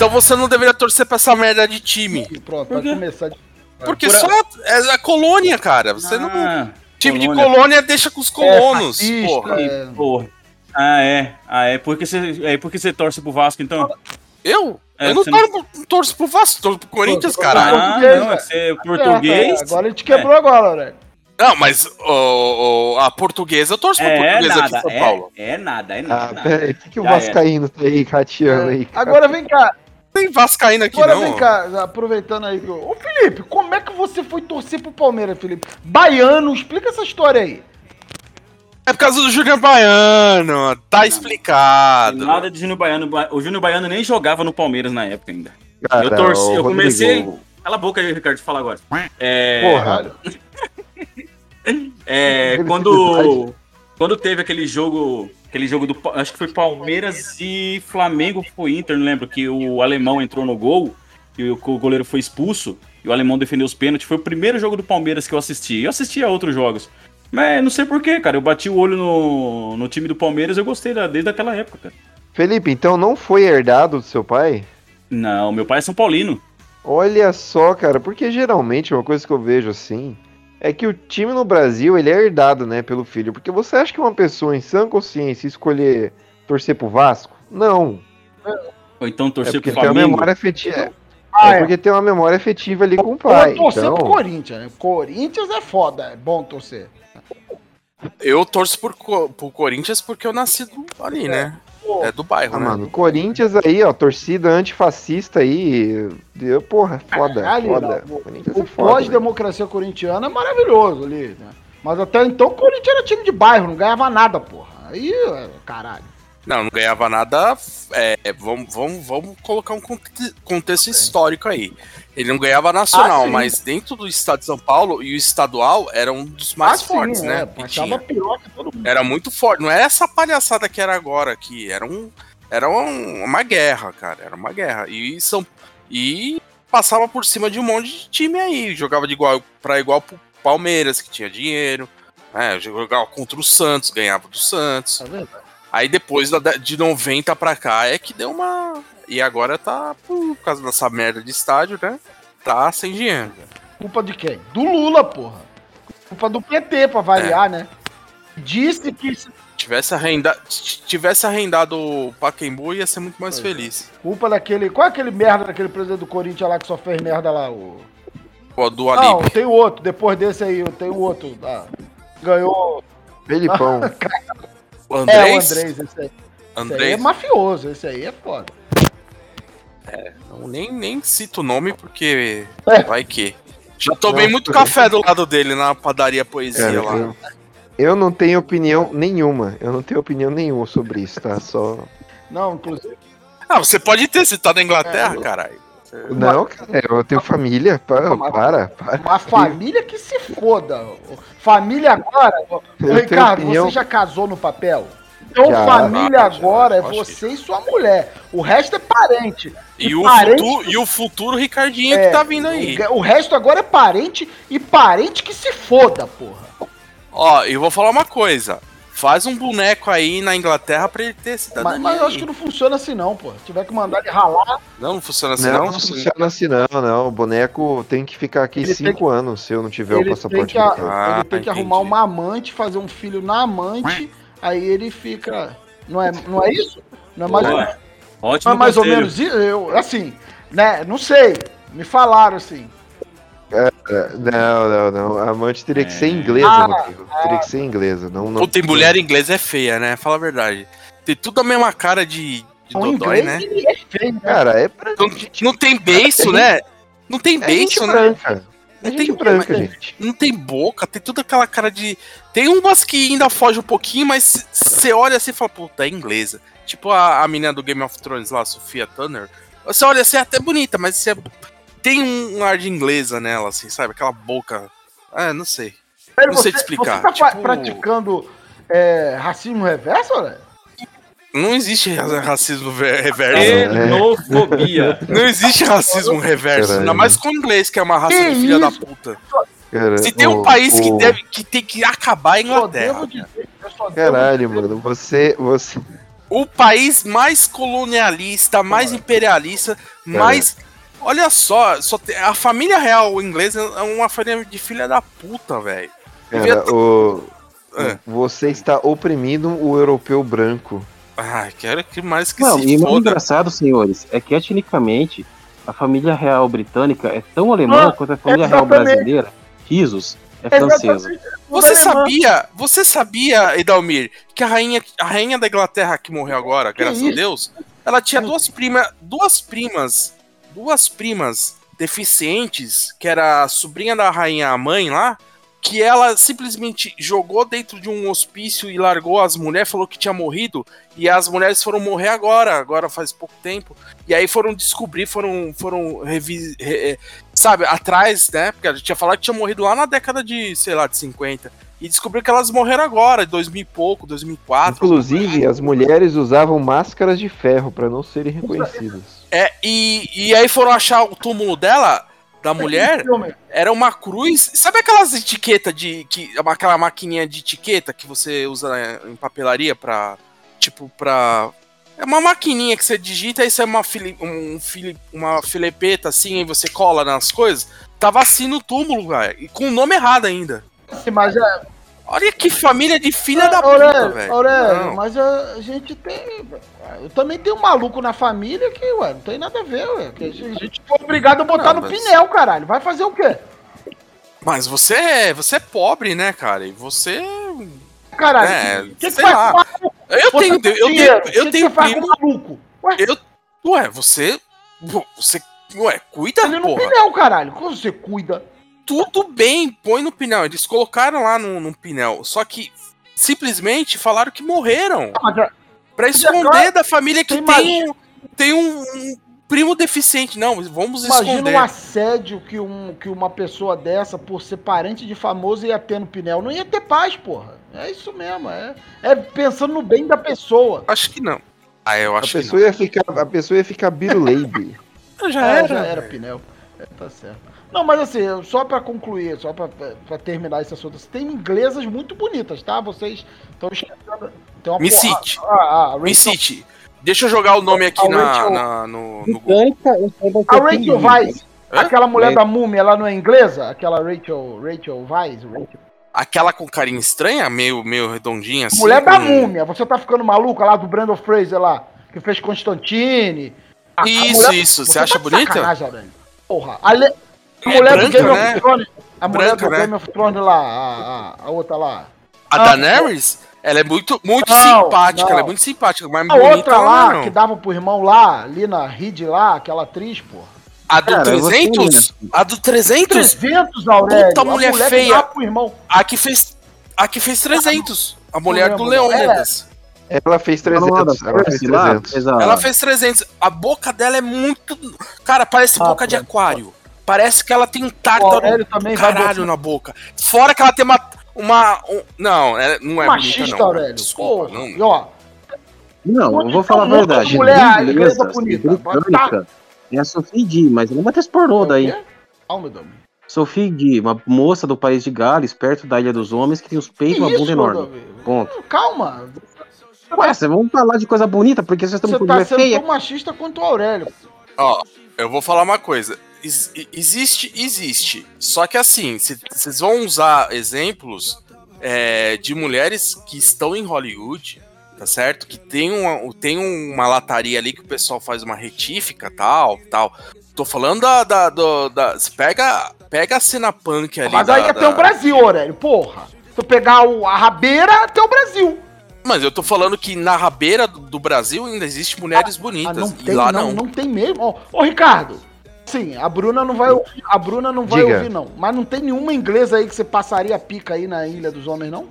Então você não deveria torcer pra essa merda de time. Pronto, vai começar de. Porque Por- só é a colônia, cara. Você não. Ah, Time de colônia. colônia deixa com os colonos, racista, porra. é. Porra. Ah, é. Ah, é. Porque você, é porque você torce pro Vasco, então? Eu? É, eu não torço, pro- torço pro Vasco, torço pro Corinthians, caralho. Ah, não, é você é português. É, agora a gente quebrou agora, né? Não, mas o- o- a portuguesa eu torço pra É, portuguesa aqui nada, em São é, Paulo. é nada, é Ah, nada. pera aí, o que, que o Vascaíno tá aí rateando aí? cara? Agora vem cá. Tem Vascaína aqui Agora não. vem cá, aproveitando aí. que eu- Ô Felipe, como é que você foi torcer pro Palmeiras, Felipe? Baiano, explica essa história aí. É por causa do Júnior Baiano. Tá explicado. Nada de Júnior Baiano. O Júnior Baiano nem jogava no Palmeiras na época ainda. Cara, eu torci, eu comecei. Rodrigo, Cala a boca aí, Ricardo, fala agora. É, Porra, é, quando, quando teve aquele jogo. Aquele jogo do. Acho que foi Palmeiras e Flamengo foi Inter, não lembro, que o alemão entrou no gol e o, goleiro foi expulso e o alemão defendeu os pênaltis. Foi o primeiro jogo do Palmeiras que eu assisti. Eu assisti a outros jogos. Mas não sei porquê, cara. Eu bati o olho no, no time do Palmeiras eu gostei da- desde aquela época, cara. Felipe, então não foi herdado do seu pai? Não, meu pai é São Paulino. Olha só, cara, porque geralmente uma coisa que eu vejo assim é que o time no Brasil ele é herdado, né, pelo filho. Porque você acha que uma pessoa em sã consciência escolher torcer pro Vasco? Não. Ou então É torcer porque pro tem uma Flamengo. memória afetiva. Ah, é é. porque tem uma memória afetiva ali com o Ou pai. torcer Então, pro Corinthians, né? Corinthians é foda, é bom torcer. Eu torço por, pro Corinthians porque eu nasci ali, né? É do bairro, ah, né? mano, Corinthians aí, ó, torcida antifascista aí, deu, porra, foda, Ali, foda. não, Corinthians O é foda, velho. pós-democracia corintiana é maravilhoso ali, né? Mas até então o Corinthians era time de bairro, não ganhava nada, porra. Aí, é, caralho. Não, não ganhava nada. é, vamos, vamos, vamos colocar um conte- contexto histórico aí. Ele não ganhava nacional, Ah, sim. mas dentro do estado de São Paulo e o estadual era um dos mais Ah, sim, fortes, é, né? que tinha. pior que todo mundo. Era muito forte. Não é essa palhaçada que era agora aqui. Era um. Era um- uma guerra, cara. Era uma guerra. E são. E passava por cima de um monte de time aí. Jogava de igual para igual pro Palmeiras, que tinha dinheiro. É, jogava contra o Santos, ganhava do Santos. Tá vendo? Aí depois de 90 pra cá é que deu uma. E agora tá, por causa dessa merda de estádio, né? Tá sem dinheiro. Culpa de quem? Do Lula, porra. Culpa do PT, pra É. variar, né? Disse que. Tivesse, arrenda... tivesse arrendado o Pacaembu, ia ser muito mais feliz. Culpa daquele. Qual é aquele merda daquele presidente do Corinthians lá que só fez merda lá? O... O do Não, Alip. tem o outro. Depois desse aí, tem o outro. ah, ganhou. Felipão. O É, o Andrés. Andrés. Esse aí. Esse aí é Andrés. mafioso, esse aí é foda. Não, nem, nem cito o nome porque É. vai que. Já tomei muito por café do lado dele na padaria poesia Cara, lá. eu, eu não tenho opinião nenhuma. Eu não tenho opinião nenhuma sobre isso, tá? Só. Não, inclusive. Ah, você pode ter citado a Inglaterra, caralho. Não, cara, eu tenho família. Para, para. para. Uma família que se foda. Família agora. Eu Ricardo, opinião. você já casou no papel? Então Já. família Ah, já, agora é acho que você e sua mulher. O resto é parente. E o, parente- futuro, e o futuro Ricardinho É, que tá vindo aí. O, o resto agora é parente e parente que se foda, porra. Ó, eu vou falar uma coisa. Faz um boneco aí na Inglaterra pra ele ter cidadania. Mas, mas eu acho que não funciona assim não, pô. Se tiver que mandar ele ralar, Não, não funciona assim, Não, não? não funciona assim, não, não. O boneco tem que ficar aqui Ele tem cinco anos se eu não tiver o ele tem passaporte que, a-. Ah, ele tem que entendi. arrumar uma amante, fazer um filho na amante, aí ele fica. Não é, não é isso? Não é mais, ou, Boa. não Ótimo é mais ou menos isso? Eu, assim, né? Não sei. Me falaram assim. É, Não, não, não. A amante teria que ser inglesa, Ah, Rodrigo. Teria que ser inglesa. Não, não... Pô, tem mulher inglesa é feia, né? Fala a verdade. Tem tudo a mesma cara de, de dodói, né? é feio, né? Cara, é pra Não, não tem beiço, né? Não tem É beiço, né? branca. É Não gente tem- branca, gente. Não tem boca, tem toda aquela cara de. Tem umas que ainda foge um pouquinho, mas você olha assim e fala, puta, é inglesa. Tipo a, a menina do Game of Thrones lá, Sofia Turner. Você olha assim, é até bonita, mas você tem um, um ar de inglesa nela, assim, sabe? Aquela boca. Ah, não sei. Velho, não sei te explicar, Você tá tipo- praticando é, racismo reverso, né? Não existe ra- racismo ver- reverso. É. Xenofobia. Não existe racismo reverso. Caralho. Ainda mais com o inglês, que é uma raça Que de filha da isso? puta. Cara, Se tem um o- país que, o- deve, que tem que acabar, é a Inglaterra. dizer, Caralho, mano, você, você. o país mais colonialista, mais imperialista, mais. Olha só, só tem- a família real inglesa é uma família de filha da puta, velho. Cara, o, É. você está oprimindo o europeu branco. Ai, quero que mais que Não, se e o mais engraçado, senhores, é que etnicamente a família real britânica é tão alemã Ah, quanto a família real exatamente. brasileira. Risos é francesa. Você alemães- sabia, você sabia, Edalmir, que a rainha, a rainha da Inglaterra que morreu agora, graças a isso? Deus, ela tinha duas primas, duas primas, duas primas deficientes, que era a sobrinha da rainha mãe lá, que ela simplesmente jogou dentro de um hospício e largou as mulheres, falou que tinha morrido, e as mulheres foram morrer agora, agora faz pouco tempo. E aí foram descobrir, foram, foram re- eh, sabe, atrás, né? Porque a gente tinha falado que tinha morrido lá na década de, sei lá, de 50. E descobriu que elas morreram agora, em 2000 e pouco, 2004. Inclusive, as mulheres usavam máscaras de ferro pra não serem reconhecidas. É, e, e aí foram achar o túmulo dela, da mulher, Filme. era uma cruz. Sabe aquelas etiquetas de. Que, aquela maquininha de etiqueta que você usa em papelaria pra. Tipo, pra. É uma maquininha que você digita e isso é uma, fili, um, fili, uma filepeta assim, e você cola nas coisas. Tava assim no túmulo, velho. E com o nome errado ainda. Mas é. Olha que família de filha da puta, velho. Aurélio, Não. mas a gente tem. Eu também tenho um maluco na família que, ué, não tem nada a ver, ué. Que a gente foi obrigado a botar Não, no mas- pinel, caralho. Vai fazer o quê? Mas você é, você é pobre, né, cara? E você. Caralho, É, que, que sei lá. maluco? Eu Você tenho, eu tenho, dinheiro, eu que tenho que primo. maluco? Ué, Eu, ué, você. Você. Ué, cuida, ele porra. pinel, caralho. Como você cuida? Tudo bem, põe no pinel. Eles colocaram lá no, no pinel. Só que simplesmente falaram que morreram. Pra esconder da família que tem, um, tem um, um primo deficiente. Não, vamos Imagina esconder. um assédio que, um, que uma pessoa dessa, por ser parente de famoso, ia ter no pinel. Não ia ter paz, porra. É isso mesmo. É, é pensando no bem da pessoa. Acho que não. Ah, eu A acho que pessoa ia ficar, a pessoa ia ficar biruleibe. não. Já É, era. já era pinel. É, tá certo. Não, mas assim, só pra concluir, só pra, pra terminar esse assunto, assim, tem inglesas muito bonitas, tá? Vocês estão esquecendo. Tem uma Me cite. Ah, ah, a Me cite. Deixa eu jogar o nome aqui A na, Rachel- na- no, no Google. A Rachel Weisz, Hã? aquela mulher É. da múmia, ela não é inglesa? Aquela Rachel, Rachel Weisz? Rachel. Aquela com carinha estranha, meio, meio redondinha assim. mulher da com- múmia, você tá ficando maluca lá do Brandon Fraser lá, que fez Constantine. A- a Isso, mulher- isso. Você acha tá bonita? Porra, a, le- a É mulher do branca, Game né? of Thrones, a mulher Branca, do né? Game of Thrones lá, a, a, a outra lá. A Ah, Daenerys, ela é muito, muito Não, simpática. não. Ela é muito simpática, mas A bonita outra lá, não é, que dava pro irmão lá, Lina Reed lá, aquela atriz, porra. A do Cara, você 300? A do 300? 300, Aurélio. Puta a mulher que feia. pro irmão. A que fez, a que fez 300. A mulher do lembro. Leônidas. Ela fez Ela era 300. Ela fez Cersei lá, 300. fez a- Ela fez 300. A boca dela é muito... Cara, parece Ah, boca de pô. aquário. Parece que ela tem um O tártaro Aurélio também vai caralho na boca. Fora que ela tem uma... uma um- não, ela não é Machista, bonita não. Aurélio. Desculpa, Porra. não. E ó, Não, eu vou falar a tá verdade. mulher, Inglesa, bonita. britânica, é a Sophie D, mas ela é uma atriz pornô daí. quê? Meu Deus. Sophie D, uma moça do país de Gales, perto da Ilha dos Homens, que tem os peitos e uma bunda enorme. Ponto. Calma. Ué, vocês vão falar de coisa bonita, porque vocês estão Você com tá mulher sendo feia. tão machista quanto o Aurélio. Ó, eu vou falar uma coisa. Ex- existe, existe. Só que assim, vocês vão usar exemplos é, de mulheres que estão em Hollywood, tá certo? Que tem uma, tem uma lataria ali que o pessoal faz uma retífica, tal, tal. Tô falando da. da, da- você pega, pega a cena punk ali. Mas da- aí é da- até o Brasil, Aurélio, porra. Se eu pegar o, a rabeira, até o Brasil. Mas eu tô falando que na rabeira do, do Brasil ainda existe mulheres Ah, bonitas. não e tem, lá não, não. não tem mesmo. Ô, ô, Ricardo, sim, a Bruna não vai ouvir, a Bruna não vai Diga. ouvir, não. Mas não tem nenhuma inglesa aí que você passaria pica aí na Ilha dos Homens, não?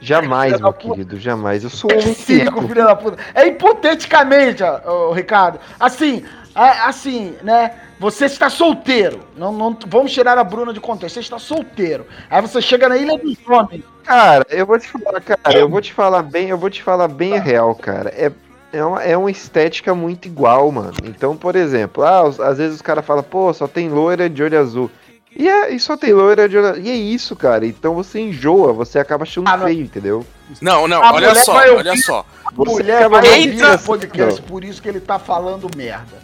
Jamais, meu querido, jamais. Eu sou um homem Cinco, seco. filha da puta. É hipoteticamente, ó, Ricardo. Assim, é, assim, né? Você está solteiro. Não, não, vamos tirar a Bruna de contexto. Você está solteiro. Aí você chega na Ilha dos Homens. Cara, eu vou te falar, cara, eu vou te falar bem, eu vou te falar bem a real, cara. É, é, uma, é uma estética muito igual, mano. Então, por exemplo, ah, os- às vezes os caras falam, pô, só tem loira de olho azul. E, é, e só tem loira de olho azul. E é isso, cara. Então você enjoa, você acaba achando Ah, feio, entendeu? Não, não, A olha só, olha só. A Você mulher vai entra- podcast, por isso que ele tá falando merda.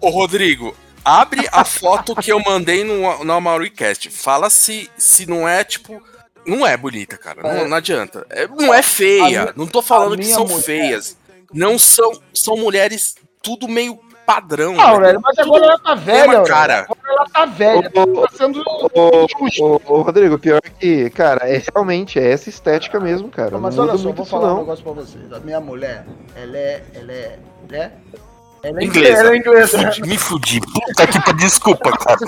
Ô, Rodrigo, abre a foto que eu mandei no, no Mauricast. Fala se, se não é, tipo. Não é bonita, cara. Não, não adianta. É- não é A feia. minha- Não tô falando a que são mulher- feias. Não são. São mulheres tudo meio padrão. Ah, né? Aurélio, mas agora ela tá velha, cara. Agora ela tá velha. Ô, Tá sendo Ô, ô, ô, Rodrigo, pior que, cara, é realmente é essa estética mesmo, cara. Mas não olha só, vou falar um não. negócio pra vocês. A minha mulher, ela é. Ela é. Né? Ela é Inglesa. Ela é inglesa. Me fudi. Puta que pariu. Desculpa, cara.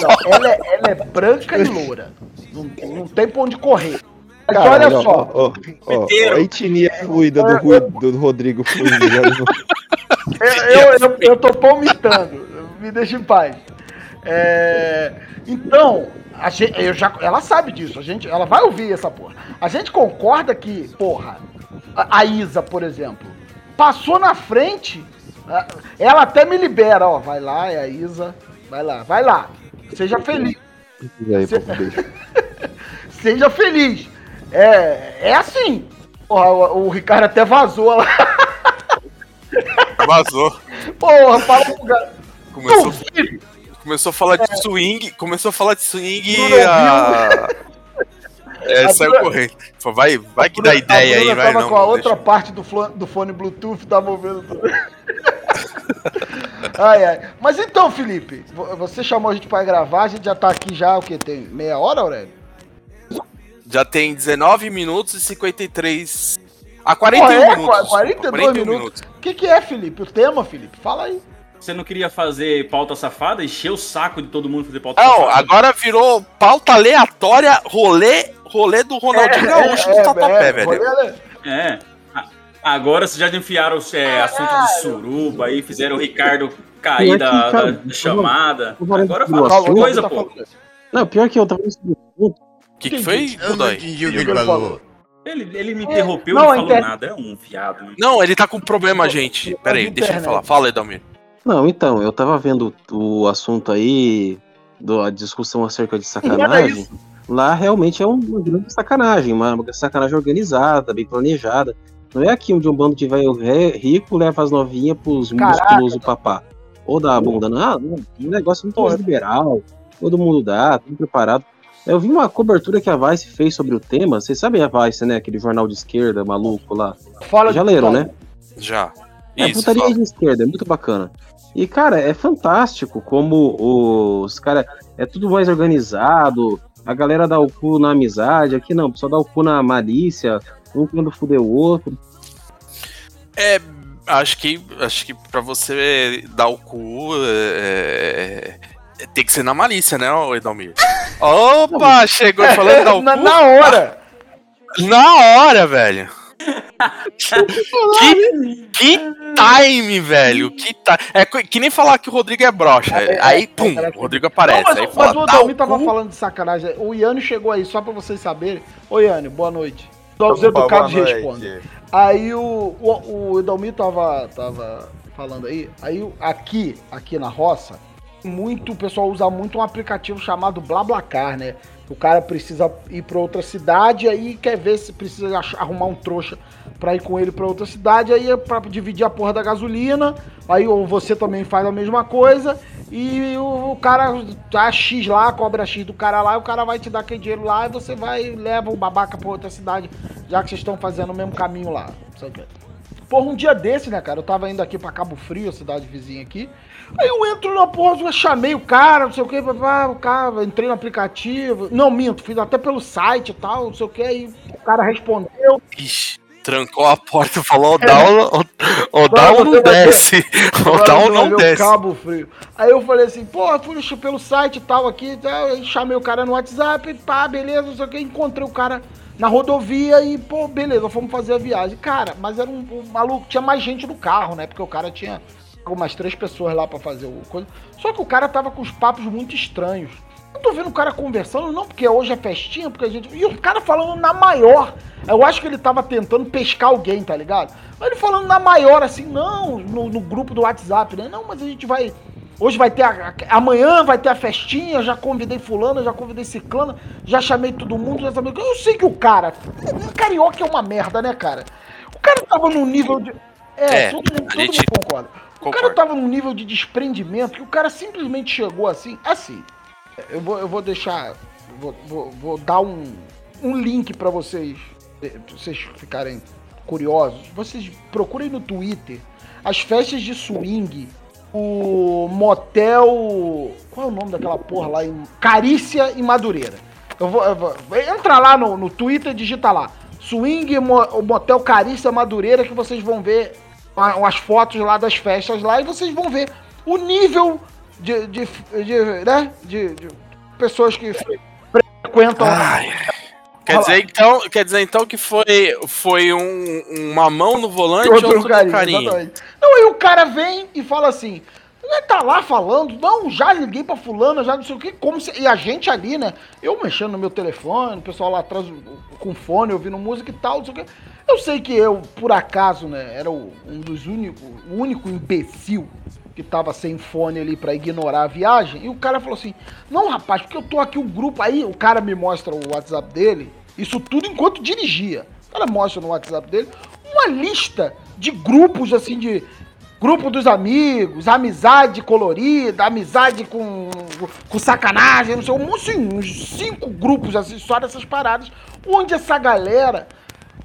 Não, ela, é, ela é branca e loura. Não, não tem pra onde correr. Mas Cara, olha ó, só. ó, ó, ó, a etnia fluida do, Rui- do Rodrigo Fluido. já não- Eu, eu, eu, eu tô palmitando. Me deixa em paz. É, então, a gente, eu já, ela sabe disso. A gente, ela vai ouvir essa porra. A gente concorda que, porra, a, a Isa, por exemplo, passou na frente. Ela até me libera, ó. Vai lá, é a Isa. Vai lá, vai lá. Seja feliz. Aí, beijo. Seja feliz. É, é assim. Porra, o, o Ricardo até vazou lá. Vazou. Porra, fala pro cara. Começou, começou a falar de swing. Começou a falar de swing e a. É, A saiu Bruna- correndo. Vai, vai que dá ideia aí, vai tava não. com a não outra deixa. parte do, do fone Bluetooth, tava ouvindo tudo. ai, ai. Mas então, Felipe, vo- você chamou a gente pra gravar, a gente já tá aqui já, o que? Tem meia hora, Aurélio? Já tem 19 minutos e 53. Ah, Porra, 41 é, minutos. qua- desculpa, 42 minutos. O que, que é, Felipe? O tema, Felipe? Fala aí. Você não queria fazer pauta safada? Encher o saco de todo mundo fazer pauta Não, safada? agora virou pauta aleatória, rolê, rolê do Ronaldinho Gaúcho do Tatuapé, velho. olha- É. Agora vocês já enfiaram é, assunto de suruba aí, fizeram o Ricardo cair da, da chamada. Agora fala coisa, tá pô. Não, pior que eu tava nesse que, que foi, Godoy? que ele falou. Ele, ele me interrompeu Não, e a falou inter- nada. É um viado. né? Não, ele tá com problema, gente. Pera aí, deixa ele falar. Fala, Edalmir. Não, então, eu tava vendo o assunto aí, do, a discussão acerca de sacanagem. Lá realmente é um- uma grande sacanagem, uma uma sacanagem organizada, bem planejada. Não é aqui onde um bando de velho rico leva as novinhas pros Caraca. musculosos papá. Ou dá a bunda. Não, não, um negócio muito mais liberal. Todo mundo dá, tudo preparado. Eu vi uma cobertura que a Vice fez sobre o tema. Vocês sabem a Vice, né? Aquele jornal de esquerda maluco lá. Fala Já de- leram, né? Já. É, Isso, putaria fala. de esquerda, é muito bacana. E, cara, é fantástico como os cara é tudo mais organizado. A galera dá o cu na amizade, aqui não, só dá o cu na malícia, um querendo fuder o outro. É, acho que, acho que pra você dar o cu, é, é, tem que ser na malícia, né, ô Edalmir? Opa, chegou falando cu. na, na hora. Na hora, velho. que, que time, velho. Que ta... É que nem falar que o Rodrigo é broxa. Aí, pum, o Rodrigo aparece. Não, mas, aí mas fala, o dá o Dalmi tava cu. falando de sacanagem. O Iane chegou aí, só pra vocês saberem. Ô, Iane, boa noite. Só os Boa educados respondem. Aí o, o, o Edalmi tava, tava falando aí. Aí aqui, aqui na roça, muito, o pessoal usa muito um aplicativo chamado BlaBlaCar, né? O cara precisa ir pra outra cidade, aí quer ver se precisa arrumar um trouxa pra ir com ele pra outra cidade, aí é pra dividir a porra da gasolina. Aí ou você também faz a mesma coisa. E o, o cara dá X lá, cobra X do cara lá, o cara vai te dar aquele dinheiro lá e você vai leva o babaca pra outra cidade, já que vocês estão fazendo o mesmo caminho lá. quê. Porra, um dia desse, né, cara? Eu tava indo aqui pra Cabo Frio, a cidade vizinha aqui. Aí eu entro na porra, eu chamei o cara, não sei o que, o cara, entrei no aplicativo. Não, minto, fiz até pelo site e tal, não sei o que, aí o cara respondeu. Ixi, trancou a porta e falou: Agora ou você não desce. Vai não desce. Cabo Frio. Aí eu falei assim, pô, fui pelo site e tal aqui, tal, chamei o cara no WhatsApp, pá, beleza, não sei o que, encontrei o cara na rodovia e, pô, beleza, fomos fazer a viagem. Cara, mas era um, um maluco, tinha mais gente no carro, né? Porque o cara tinha umas três pessoas lá pra fazer o coisa. Só que o cara tava com os papos muito estranhos. Eu tô vendo o cara conversando, não porque hoje é festinha, porque a gente. E o cara falando na maior. Eu acho que ele tava tentando pescar alguém, tá ligado? Mas ele falando na maior, assim, não, no, no grupo do WhatsApp, né? Não, mas a gente vai. Hoje vai ter. A, amanhã vai ter a festinha, já convidei fulano, já convidei ciclana, já chamei todo mundo, já sabia. Eu sei que o cara. Carioca é uma merda, né, cara? O cara tava num nível de. É, É, todo, mundo, todo gente mundo concorda. O cara tava num nível de desprendimento que o cara simplesmente chegou assim. Assim, eu vou, eu vou deixar. Vou, vou, vou dar um, um link pra vocês. eh, pra vocês ficarem curiosos. Vocês procurem no Twitter as festas de swing, o motel. Qual é o nome daquela porra lá em. Carícia em Madureira. Eu vou, eu vou- entra lá no, no Twitter e digita lá. Swing Motel Carícia Madureira, que vocês vão ver a- umas fotos lá das festas lá e vocês vão ver o nível de, de, de, né, de, de pessoas que fre- frequentam. Ai, Quer dizer, então, quer dizer então que foi, foi um, uma mão no volante Outro outro carinho, carinho. Não, aí o cara vem e fala assim. Ele tá lá falando, não, já liguei pra fulana, já não sei o que, como se, e a gente ali, né? Eu mexendo no meu telefone, o pessoal lá atrás com fone, ouvindo música e tal, não sei o que. Eu sei que eu, por acaso, né, era um dos únicos, o único imbecil que tava sem fone ali pra ignorar a viagem, e o cara falou assim: Não, rapaz, porque eu tô aqui um grupo. Aí o cara me mostra o WhatsApp dele, isso tudo enquanto dirigia. O cara mostra no WhatsApp dele uma lista de grupos assim de. Grupo dos amigos, amizade colorida, amizade com, com sacanagem, não sei, um, assim, uns cinco grupos assim, só dessas paradas, onde essa galera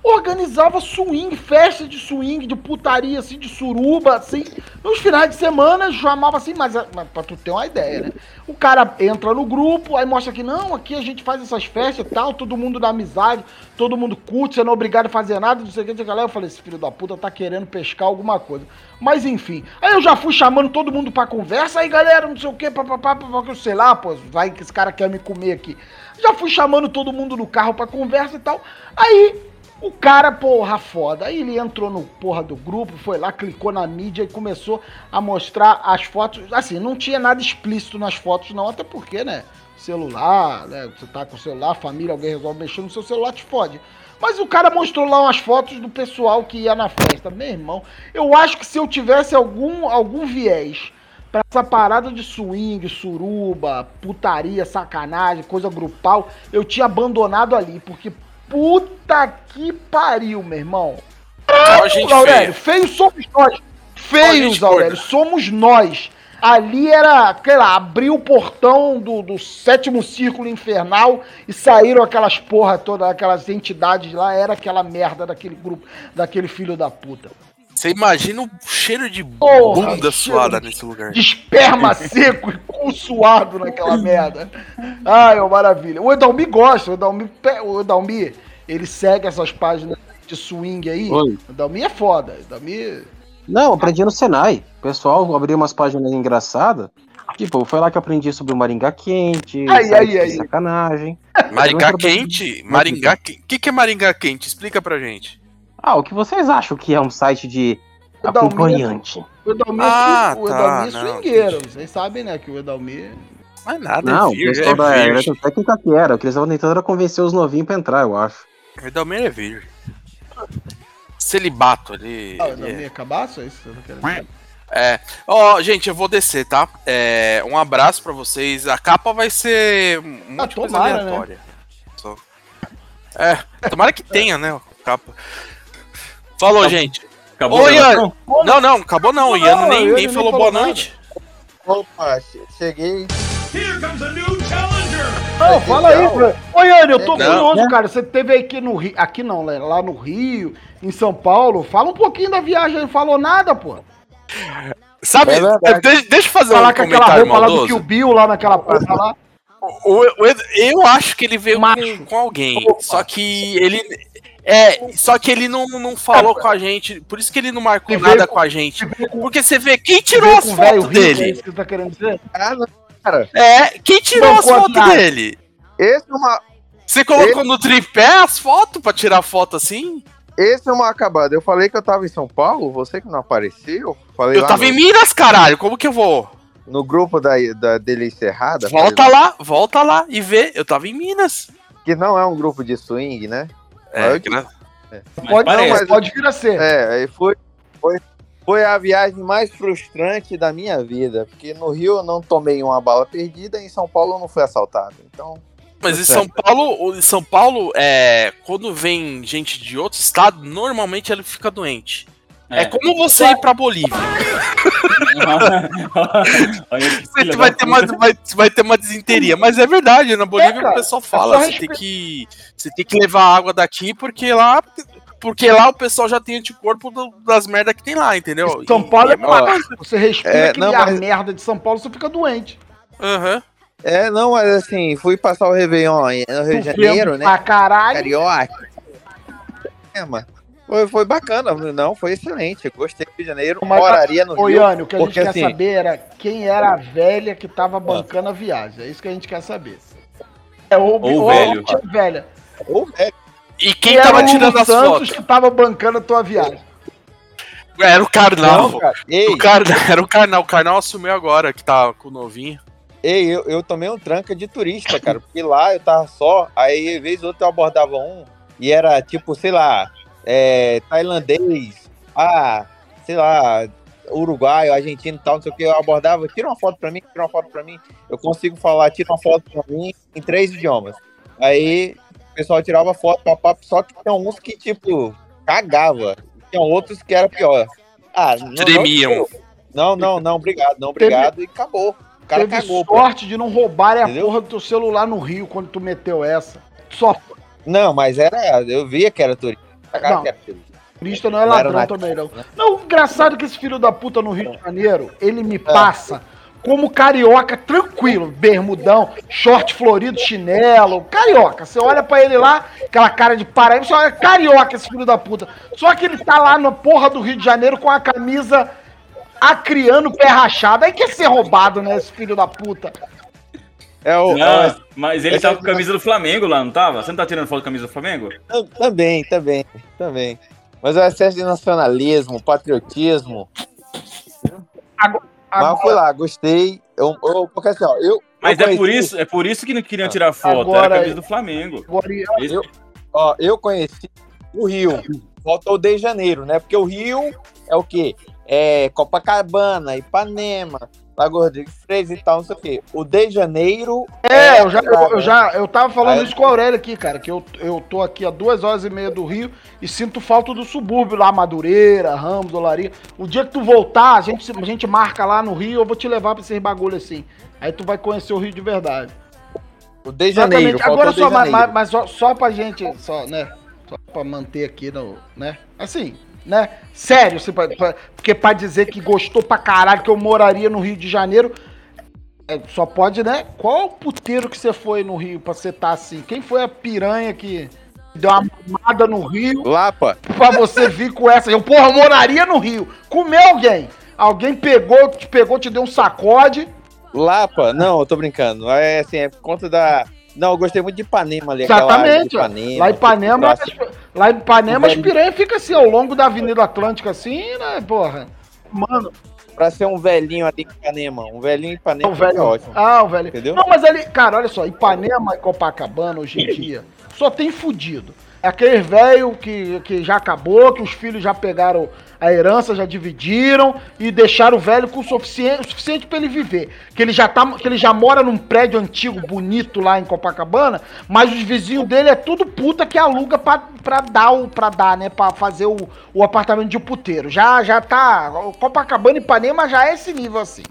organizava swing, festa de swing, de putaria, assim, de suruba, assim. Nos finais de semana chamava assim, mas, mas pra tu ter uma ideia, né? O cara entra no grupo, aí mostra que não, aqui a gente faz essas festas e tal, todo mundo da amizade, todo mundo curte, você não é obrigado a fazer nada, não sei o que, não sei o que. Eu falei, esse filho da puta tá querendo pescar alguma coisa. Mas enfim, aí eu já fui chamando todo mundo pra conversa, aí galera, não sei o que, papapá, papapá, sei lá, pô, vai que esse cara quer me comer aqui. Já fui chamando todo mundo no carro pra conversa e tal. Aí o cara, porra, foda. Aí ele entrou no porra do grupo, foi lá, clicou na mídia e começou a mostrar as fotos. Assim, não tinha nada explícito nas fotos, não, até porque, né? Celular, né? Você tá com o celular, família, alguém resolve mexer no seu celular, te fode. Mas o cara mostrou lá umas fotos do pessoal que ia na festa. Meu irmão, eu acho que se eu tivesse algum, algum viés pra essa parada de swing, suruba, putaria, sacanagem, coisa grupal, eu tinha abandonado ali, porque puta que pariu, meu irmão. Só gente Aurélio, feios somos nós. Feios, Aurélio, gorda. somos nós. Ali era, sei lá, abriu o portão do, do sétimo círculo infernal e saíram aquelas porra todas, aquelas entidades lá, era aquela merda daquele grupo, daquele filho da puta. Você imagina o cheiro de Porra, bunda suada de- nesse lugar. de esperma seco e cu suado naquela merda. Ai, ó, maravilha. O Edalmi gosta, o Edalmi, o Edalmi, ele segue essas páginas de swing aí. Oi. O Edalmi é foda. O Edalmi... Não, aprendi no Senai. O pessoal abriu umas páginas engraçadas. Tipo, foi lá que eu aprendi sobre o Maringá quente, Aí, aí, aí. sacanagem. Maringá quente? Maringá quente? O que, que é Maringá quente? Explica pra gente. Ah, o que vocês acham que é um site de O Dalmi- acompanhante? O Edalmi, Ah, é, o tá, Edalmi é não, swingueiro. Vocês sabem, né, que o Edalmi... Não é nada, Não, é o virgem. da É virgem. eletrotécnica que era. O que eles estavam tentando era convencer os novinhos pra entrar, eu acho. O Edalmeiro é virgem. Celibato, ele. Ah, o é. é cabaço? É isso que você tá querendo dizer? É. Ó, gente, eu vou descer, tá? É, um abraço pra vocês. A capa vai ser muito coisa tomara, né? aleatória. Só. É, tomara que tenha, né? a Capa. Falou, gente. Acabou Ô, a Ian. Não, não, acabou não. O Ian Não, nem, o Ian nem nem falou boa nada. noite. Opa, che- cheguei. Não, fala aí, Fran. Ô, Yane, eu tô Não. curioso, cara. Você teve aqui no Rio, aqui não, né? lá no Rio, em São Paulo. Fala um pouquinho da viagem, não falou nada, pô. Sabe, É deixa, deixa eu fazer Falar um com aquela roupa lá do maldoso. Kill Bill, lá naquela porra lá. O- o eu acho que ele veio com, com alguém. Só que ele. É, só que ele não, não falou com a gente. Por isso que ele não marcou nada com- com a gente. Porque você vê, quem tirou as fotos rico, É dele? isso que você tá querendo dizer? Ah, não, cara. É, quem tirou Não as fotos dele? Esse é uma, Você colocou no tripé as fotos pra tirar foto assim? esse é uma acabada. Eu falei que eu tava em São Paulo, você que não apareceu. Falei Eu lá tava no, em Minas, caralho. Como que eu vou? no grupo da, da dele encerrada. Volta falei lá, volta lá e vê. Eu tava em Minas. Que não é um grupo de swing, né? É, eu- gra- Pode, parece. mas pode vir a ser. É, aí foi, foi, foi a viagem mais frustrante da minha vida. Porque no Rio eu não tomei uma bala perdida e em São Paulo eu não fui assaltado. Então, Mas em Tá São Paulo, em São Paulo, é, quando vem gente de outro estado, normalmente ele fica doente. É, como você ir pra Bolívia. Você vai ter, uma, vai, vai ter uma desinteria. Mas é verdade, na Bolívia É, o pessoal é fala, você tem que. Você tem que levar água daqui, porque lá porque lá o pessoal já tem anticorpo do- das merdas que tem lá, entendeu? São E- Paulo e é uma ó, coisa. Você respira É, não, ar mas- merda de São Paulo, você fica doente. Aham. É, não, mas assim, fui passar o Réveillon no Rio de Janeiro, né? Pra caralho. Carioca. É, mano. Foi, foi bacana, não, foi excelente. Gostei do Rio de Janeiro, Mas- moraria no Ô, Rio. Iane, o que a gente quer assim- saber era quem era a velha que tava bancando a viagem. É isso que a gente quer saber. É o, Ou o velho. tia velha. Ô, velho, E quem era tava tirando as Santos fotos? que tava bancando a tua viagem. Era o Karnal. não, cara. O Car... Era o Karnal. O Karnal assumiu agora, que tá com o novinho. ei eu, eu tomei um tranca de turista, cara. Porque lá eu tava só, aí vez ou outra eu abordava um e era tipo, sei lá, é, tailandês, ah, sei lá, uruguaio, argentino e tal, não sei o que. Eu abordava, tira uma foto pra mim, tira uma foto pra mim. Eu consigo falar, tira uma foto pra mim em três idiomas. Aí o pessoal tirava foto, papo, só que tinha uns que, tipo, cagava. Tinha outros que era pior. Ah, não, Tremiam. Não, não, não, obrigado, não, obrigado. E acabou. O cara Teve cagou. pô. sorte de não roubarem a Entendeu? porra do teu celular no Rio quando tu meteu essa. Só Não, mas era. Eu via que era turista. Cara, Não. turista. turista não é Não ladrão nativo, também, não. Não, o engraçado é que esse filho da puta no Rio de Janeiro, ele me passa como carioca tranquilo, bermudão, short florido, chinelo, carioca. Você olha pra ele lá, aquela cara de paraíba, você olha carioca esse filho da puta. Só que ele tá lá na porra do Rio de Janeiro com a camisa acriando pé rachado. Aí quer ser roubado, né, esse filho da puta. É o. Não, mas ele Esse tava é- com a camisa do Flamengo lá, não tava? Você não tá tirando foto com a camisa do Flamengo? Tam- Também, também, também. Mas o excesso de nacionalismo, patriotismo. Agora, Mas eu fui lá, gostei. Eu, eu- porque assim, ó, eu. Mas eu é por isso, é por isso que não queriam tirar foto, Agora- era a camisa do Flamengo. agora, Eu- Ó, eu conheci o Rio. Faltou o de Janeiro, né? Porque o Rio é o quê? É Copacabana, Ipanema, Lago Rodrigues Freire e tal, não sei o quê. O de Janeiro. É, eu já, eu, eu já eu tava falando isso com o Aurélio aqui, cara, que eu, eu tô aqui a duas horas e meia do Rio e sinto falta do subúrbio lá, Madureira, Ramos, Olaria. O dia que tu voltar, a gente, a gente marca lá no Rio, eu vou te levar pra esses bagulho assim. Aí tu vai conhecer o Rio de verdade. O de Janeiro. Exatamente. Agora só, mas- mas só, só pra gente, só, né? Só pra manter aqui no, né? Assim, né? Sério, assim, pra- pra- porque pra dizer que gostou pra caralho que eu moraria no Rio de Janeiro, é, só pode, né? Qual o puteiro que você foi no Rio pra você tá assim? Quem foi a piranha que deu uma mamada no Rio Lapa. pra você vir com essa? Eu, porra, moraria no Rio. Comeu alguém. Alguém pegou, te pegou, te deu um sacode. Lapa? Não, eu tô brincando. É assim, é por conta da. Não, eu gostei muito de Ipanema ali. Exatamente. Ipanema, lá em Ipanema, tipo, lá em Ipanema as piranhas ficam assim, ao longo da Avenida Atlântica, assim, né, porra? Mano, Pra ser um velhinho ali em Ipanema. Um velhinho em Ipanema o velho. é ótimo. Ah, o velho. Entendeu? Não, mas ali, cara, olha só, Ipanema e Copacabana hoje em dia só tem fudido. É aqueles velho que, que já acabou, que os filhos já pegaram a herança, já dividiram e deixaram o velho com o suficiente, suficiente para ele viver. Que ele, já tá, que ele já mora num prédio antigo, bonito lá em Copacabana, mas os vizinhos dele é tudo puta que aluga pra, pra dar, o, pra dar, né? Pra fazer o, o apartamento de puteiro. Já, já tá. Copacabana e Ipanema já é esse nível assim.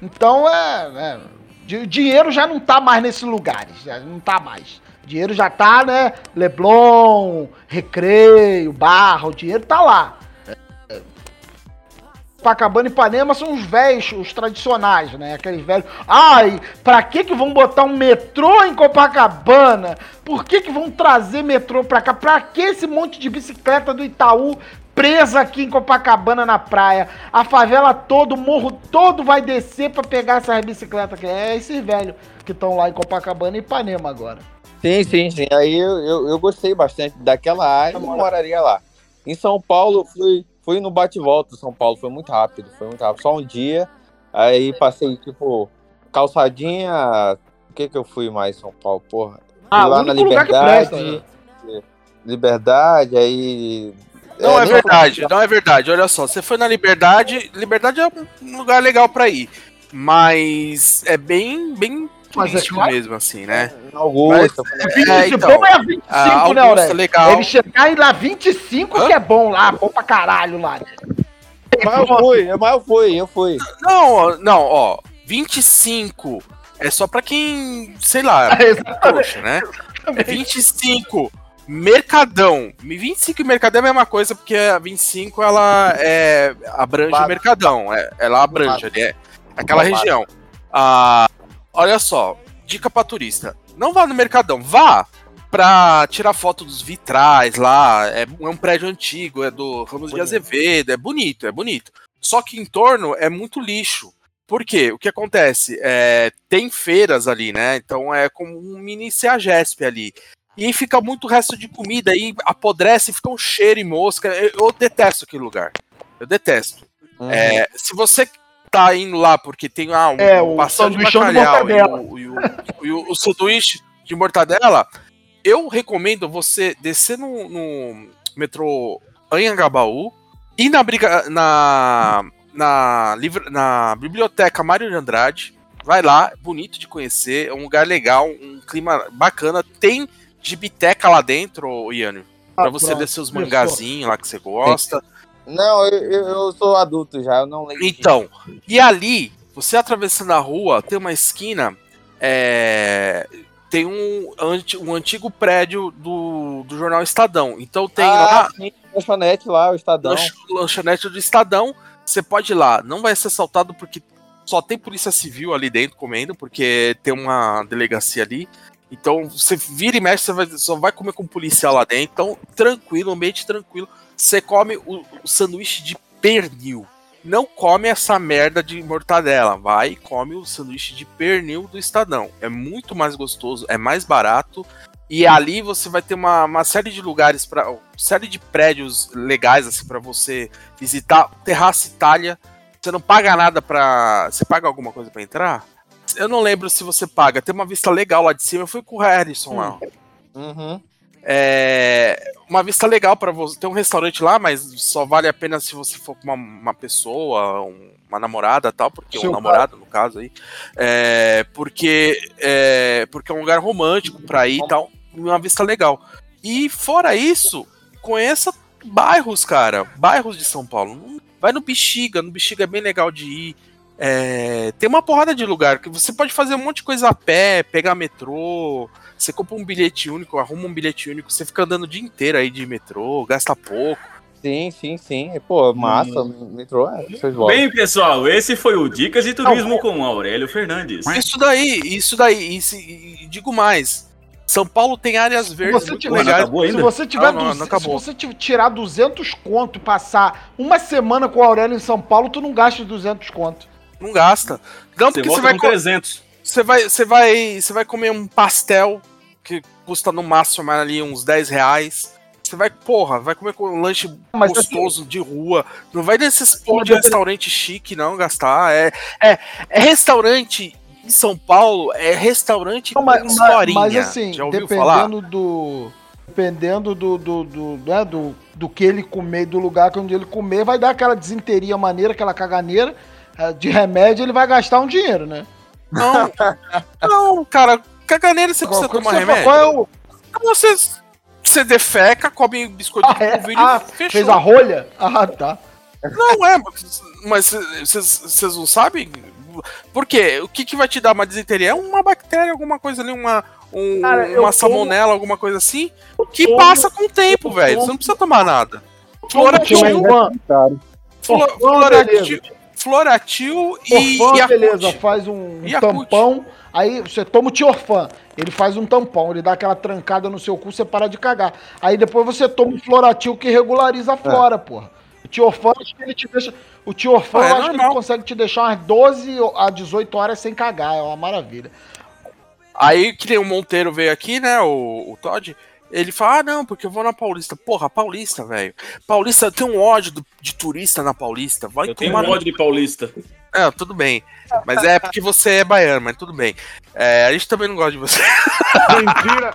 Então é. é di- dinheiro já não tá mais nesses lugares. Não tá mais. Dinheiro já tá, né? Leblon, Recreio, Barra, o dinheiro tá lá. Copacabana e Ipanema são os velhos, os tradicionais, né? Aqueles velhos. Ai, pra que que vão botar um metrô em Copacabana? Por que que vão trazer metrô pra cá? Pra que esse monte de bicicleta do Itaú presa aqui em Copacabana na praia? A favela todo, o morro todo vai descer pra pegar essas bicicletas aqui. É esses velhos que estão lá em Copacabana e Ipanema agora. Sim, sim, sim. Aí eu, eu, eu gostei bastante daquela área e moraria lá. Em São Paulo, eu fui, fui no bate-volta. São Paulo foi muito rápido, foi muito rápido. Só um dia. Aí passei, tipo, calçadinha. O que que eu fui mais em São Paulo? Porra. Ah, Fui o único lugar que presta. né? Liberdade, aí. Não é, nem verdade, não é verdade. Olha só, você foi na Liberdade, Liberdade é um lugar legal pra ir. Mas é bem, bem Mas é turístico claro. mesmo, assim, né? Augusta. É, então, bom é 25, a né, Augusta, legal. Ele chegar e lá 25 Hã? que é bom lá, bom pra caralho lá. Mas eu fui, mas eu fui, eu fui. Não, ó, não, ó, 25 é só pra quem, sei lá, Exatamente. poxa, né? É 25 Mercadão. 25 e Mercadão é a mesma coisa, porque a 25 ela é, abrange o Barato. Mercadão. É, ela abrange ali, é aquela Barato. região. Ah, olha só, dica pra turista. Não vá no Mercadão, vá pra tirar foto dos vitrais lá. É, é um prédio antigo, é do Ramos de Bonito. Azevedo, é bonito, é bonito. Só que em torno é muito lixo. Por quê? O que acontece? É, tem feiras ali, né? Então é como um mini CEAGESP ali. E aí fica muito resto de comida, aí apodrece, fica um cheiro e mosca. Eu, eu detesto aquele lugar. Eu detesto. Uhum. É, se você tá indo lá porque tem ah, um, É, o pastel de sanduichão de bacalhau e o, e o- e o- o sanduíche de mortadela, eu recomendo você descer no, no metrô Anhangabaú, ir na, briga, na, na, livra- na biblioteca Mário de Andrade, vai lá, é bonito de conhecer, é um lugar legal, um clima bacana, tem gibiteca lá dentro, pra Ah, você pronto, ler seus mangazinhos lá que você gosta. Não, eu, eu- sou adulto já, eu não lembro. Então, e ali, você atravessando a rua, tem uma esquina, é, tem um, um antigo prédio do, do jornal Estadão. Então tem ah, lá sim, lanchonete lá, o Estadão. lanch- lanchonete do Estadão. Você pode ir lá, não vai ser assaltado porque só tem polícia civil ali dentro comendo, porque tem uma delegacia ali. Então você vira e mexe, você vai- só vai comer com um policial lá dentro. Então, tranquilo, ambiente tranquilo. Você come o, o sanduíche de pernil. Não come essa merda de mortadela. Vai e come o sanduíche de pernil do Estadão. É muito mais gostoso, é mais barato. E ali você vai ter uma, uma série de lugares para, série de prédios legais assim para você visitar. Terraça Itália. Você não paga nada pra. Você paga alguma coisa pra entrar? Eu não lembro se você paga. Tem uma vista legal lá de cima. Eu fui com o Harrison lá. Uhum. É uma vista legal pra você. Tem um restaurante lá, mas só vale a pena se você for com uma, uma pessoa, um- uma namorada tal, porque Seu um namorado, no caso aí. É, porque, é, porque é um lugar romântico pra ir e tal. Uma vista legal. E fora isso, conheça bairros, cara. Bairros de São Paulo. Vai no Bexiga, no Bexiga é bem legal de ir. É, tem uma porrada de lugar que você pode fazer um monte de coisa a pé, pegar metrô, você compra um bilhete único, arruma um bilhete único, você fica andando o dia inteiro aí de metrô, gasta pouco. Sim, sim, sim. Pô, massa, metrô, é. Bem, pessoal, esse foi o Dicas de Turismo com Aurélio Fernandes. Isso daí, isso daí, e, se- e digo mais. São Paulo tem áreas verdes você muito tiver- legais. acabou Se você tiver Não, não, não 200 acabou. se você ti- tirar 200 conto, passar uma semana com o Aurélio em São Paulo, tu não gasta 200 conto. Não gasta. Não, Você porque você vai, com co- 300. Você vai, você vai, você vai comer um pastel que custa no máximo ali uns 10 reais. Você vai, porra, vai comer com um lanche Mas gostoso de rua. Não vai nesses porra de depende- restaurante chique, não, gastar. É, é, é restaurante em São Paulo, é restaurante Não, com mas, mas- historinha. mas assim, ouviu falar? dependendo do. Dependendo do, do, do, né, do, do que ele comer, do lugar onde ele comer, vai dar aquela desinteria maneira, aquela caganeira. eh, De remédio, ele vai gastar um dinheiro, né? Não, não, cara, caganeira você precisa Qual- tomar você- remédio. Qual é o. Você, você defeca, come biscoito Ah, de é? polvilho Ah, e fechou. fez a rolha? Ah, tá. Não, é, mas vocês não sabem? Por quê? O que, que vai te dar uma desinteria? É uma bactéria, alguma coisa ali, uma, um- Cara, uma salmonela, alguma coisa assim, que tomo- passa com o tempo, velho. Você não precisa tomar nada. Floratil, Floratil, Orfan, Flo- Orfan, Floratil, e Orfan, Yakult. beleza, faz um tampão. Aí você toma o Tiorfan, ele faz um tampão, ele dá aquela trancada no seu cu, você para de cagar. Aí depois você toma o Floratil que regulariza a flora, porra. O Tiorfan, acho que ele te deixa. O Tiorfan, Ah, é eu acho que ele consegue te deixar umas 12 a 18 horas sem cagar, é uma maravilha. Aí que nem o Monteiro veio aqui, né? O, o Todd. Ele fala, ah, não, porque eu vou na Paulista. Porra, Paulista, velho. Paulista tem um ódio do- de turista na Paulista. Vai Eu tenho um ódio de paulista. É, tudo bem. Mas é porque você é baiano, mas tudo bem. É, a gente também não gosta de você. Mentira!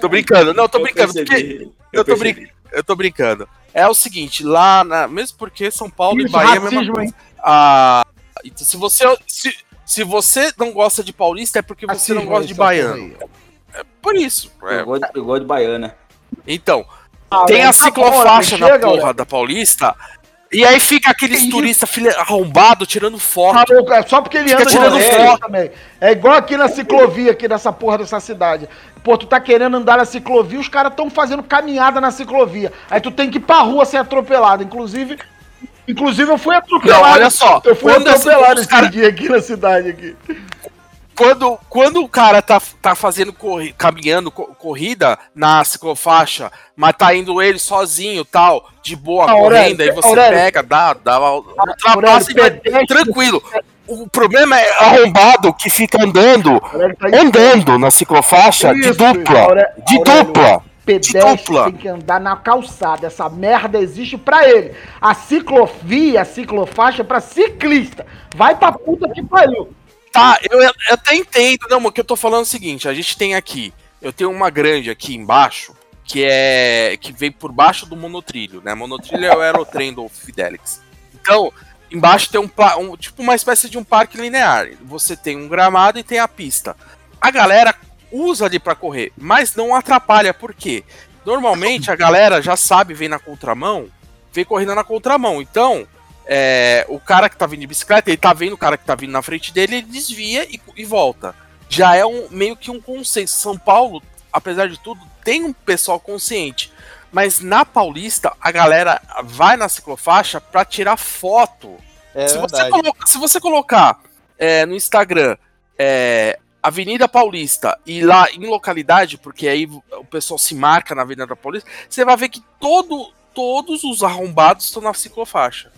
tô brincando. Não, tô Eu brincando. Porque percebi, eu, tô brin... eu tô brincando. É o seguinte, lá na. Mesmo porque São Paulo e Bahia é a mesma racismo, coisa. Ah, então, se você. Se, se você não gosta de paulista, é porque você não Racismo, gosta de essa porra aí. Por isso. é. Eu gosto, eu gosto de baiana. Então, Ah, tem a ciclofaixa né? na Chega, porra da Paulista. E aí fica aqueles turistas arrombado tirando foto. Maluco, é só porque ele Fica anda tirando foto. também. É igual aqui na ciclovia, aqui dessa porra dessa cidade. Pô, tu tá querendo andar na ciclovia, os caras tão fazendo caminhada na ciclovia. Aí tu tem que ir pra rua ser atropelado. Inclusive, inclusive eu fui atropelado. Não, olha só, Eu fui atropelado esse- esse cara- dia aqui na cidade aqui. Quando, quando o cara tá, tá fazendo corri- caminhando co- corrida na ciclofaixa, mas tá indo ele sozinho tal, de boa, Ah, Aurélio, correndo, aí você Aurélio. pega, dá, dá, ultrapassa Aurélio, e vai tranquilo. O problema é arrombado que fica andando, Aurélio tá andando na ciclofaixa de Isso, dupla, Aurélio- de Aurélio. dupla. pedestre dupla. tem que andar na calçada. Essa merda existe pra ele. A ciclovia, a ciclofaixa é pra ciclista. Vai pra puta que pariu. Tá, eu, eu até entendo. Não, mas o que eu tô falando é o seguinte: a gente tem aqui. Eu tenho uma grande aqui embaixo, que é. que vem por baixo do monotrilho, né? Monotrilho é o aerotrem do Fidelix. Então, embaixo tem um, um- tipo uma espécie de um parque linear. Você tem um gramado e tem a pista. A galera usa ali pra correr, mas não atrapalha, por quê? Normalmente a galera já sabe, vem na contramão, vem correndo na contramão. Então, é, o cara que tá vindo de bicicleta, ele tá vendo o cara que tá vindo na frente dele, ele desvia e, e volta. Já é um meio que um consenso. São Paulo, apesar de tudo, tem um pessoal consciente. Mas na Paulista, a galera vai na ciclofaixa pra tirar foto. É se, você coloca- se você colocar é, no Instagram é, Avenida Paulista e lá em localidade, porque aí o pessoal se marca na Avenida Paulista, você vai ver que todo, todos os arrombados estão na ciclofaixa.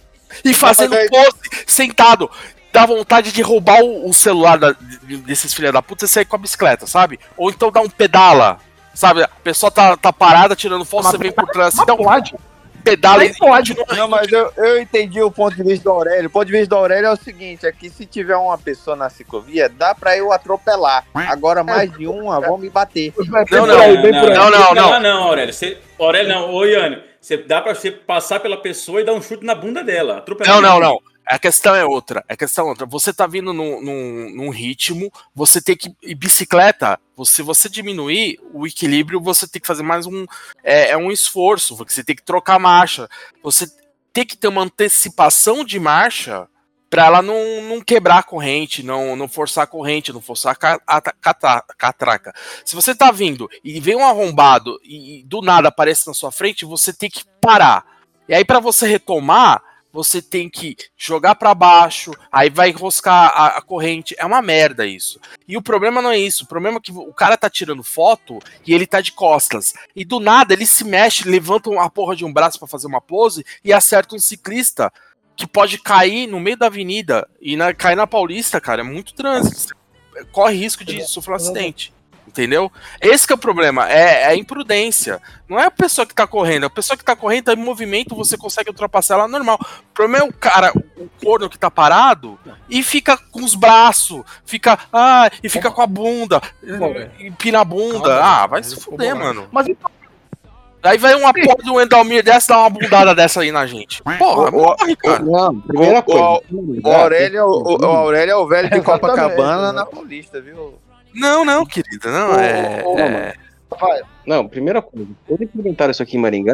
E fazendo aí- pose, sentado. Dá vontade de roubar o, o celular da- de- desses filha da puta e sair com a bicicleta, sabe? Ou então dar um pedala, sabe? A pessoa tá, tá parada tirando foto, você vem por trás, dá um pode. Pedala e pode. Não, mas eu, eu entendi o ponto de vista do Aurélio. O ponto de vista do Aurélio é o seguinte: é que se tiver uma pessoa na ciclovia, dá pra eu atropelar. Agora mais de uma vão me bater. Não, não, aí, bem por aí. Não, não, não. Não, não, Aurélio. Você, Aurélio, não. Ô, Iane, você dá pra você passar pela pessoa e dar um chute na bunda dela. atropelar Não, não, não. A questão é outra. A questão é outra. Você tá vindo num, num, num ritmo, você tem que. E bicicleta, se você diminuir o equilíbrio, você tem que fazer mais um. É, é um esforço, você tem que trocar marcha. Você tem que ter uma antecipação de marcha pra ela não, não quebrar a corrente, não, não forçar a corrente, não forçar a, catraca. Se você tá vindo e vem um arrombado e, do nada aparece na sua frente, você tem que parar. E aí, pra você retomar, você tem que jogar pra baixo, aí vai enroscar a, a corrente. É uma merda isso. E o problema não é isso. O problema é que o cara tá tirando foto e ele tá de costas. E do nada ele se mexe, levanta uma porra de um braço pra fazer uma pose e acerta um ciclista que pode cair no meio da avenida e na, cair na Paulista, cara. É muito trânsito. Você corre risco de sofrer um acidente. Entendeu? Esse que é o problema, é, é a imprudência. Não é a pessoa que tá correndo, a pessoa que tá correndo tá em movimento, você consegue ultrapassar ela normal. O problema é o cara, o corno que tá parado e fica com os braços, fica, ah, e fica com a bunda, empina a bunda. Ah, vai se fuder, mano. Mas então, Aí vai uma porra um Endalmir dessa dar uma bundada dessa aí na gente. Porra, morre, cara. Não, primeira O- coisa. O Aurélio, é o, o- o Aurélio é o velho de Copacabana né? na Paulista, viu? Não, não, querida, não, é... Ô, é... vai. Não, primeira coisa. Quando implementaram isso aqui em Maringá,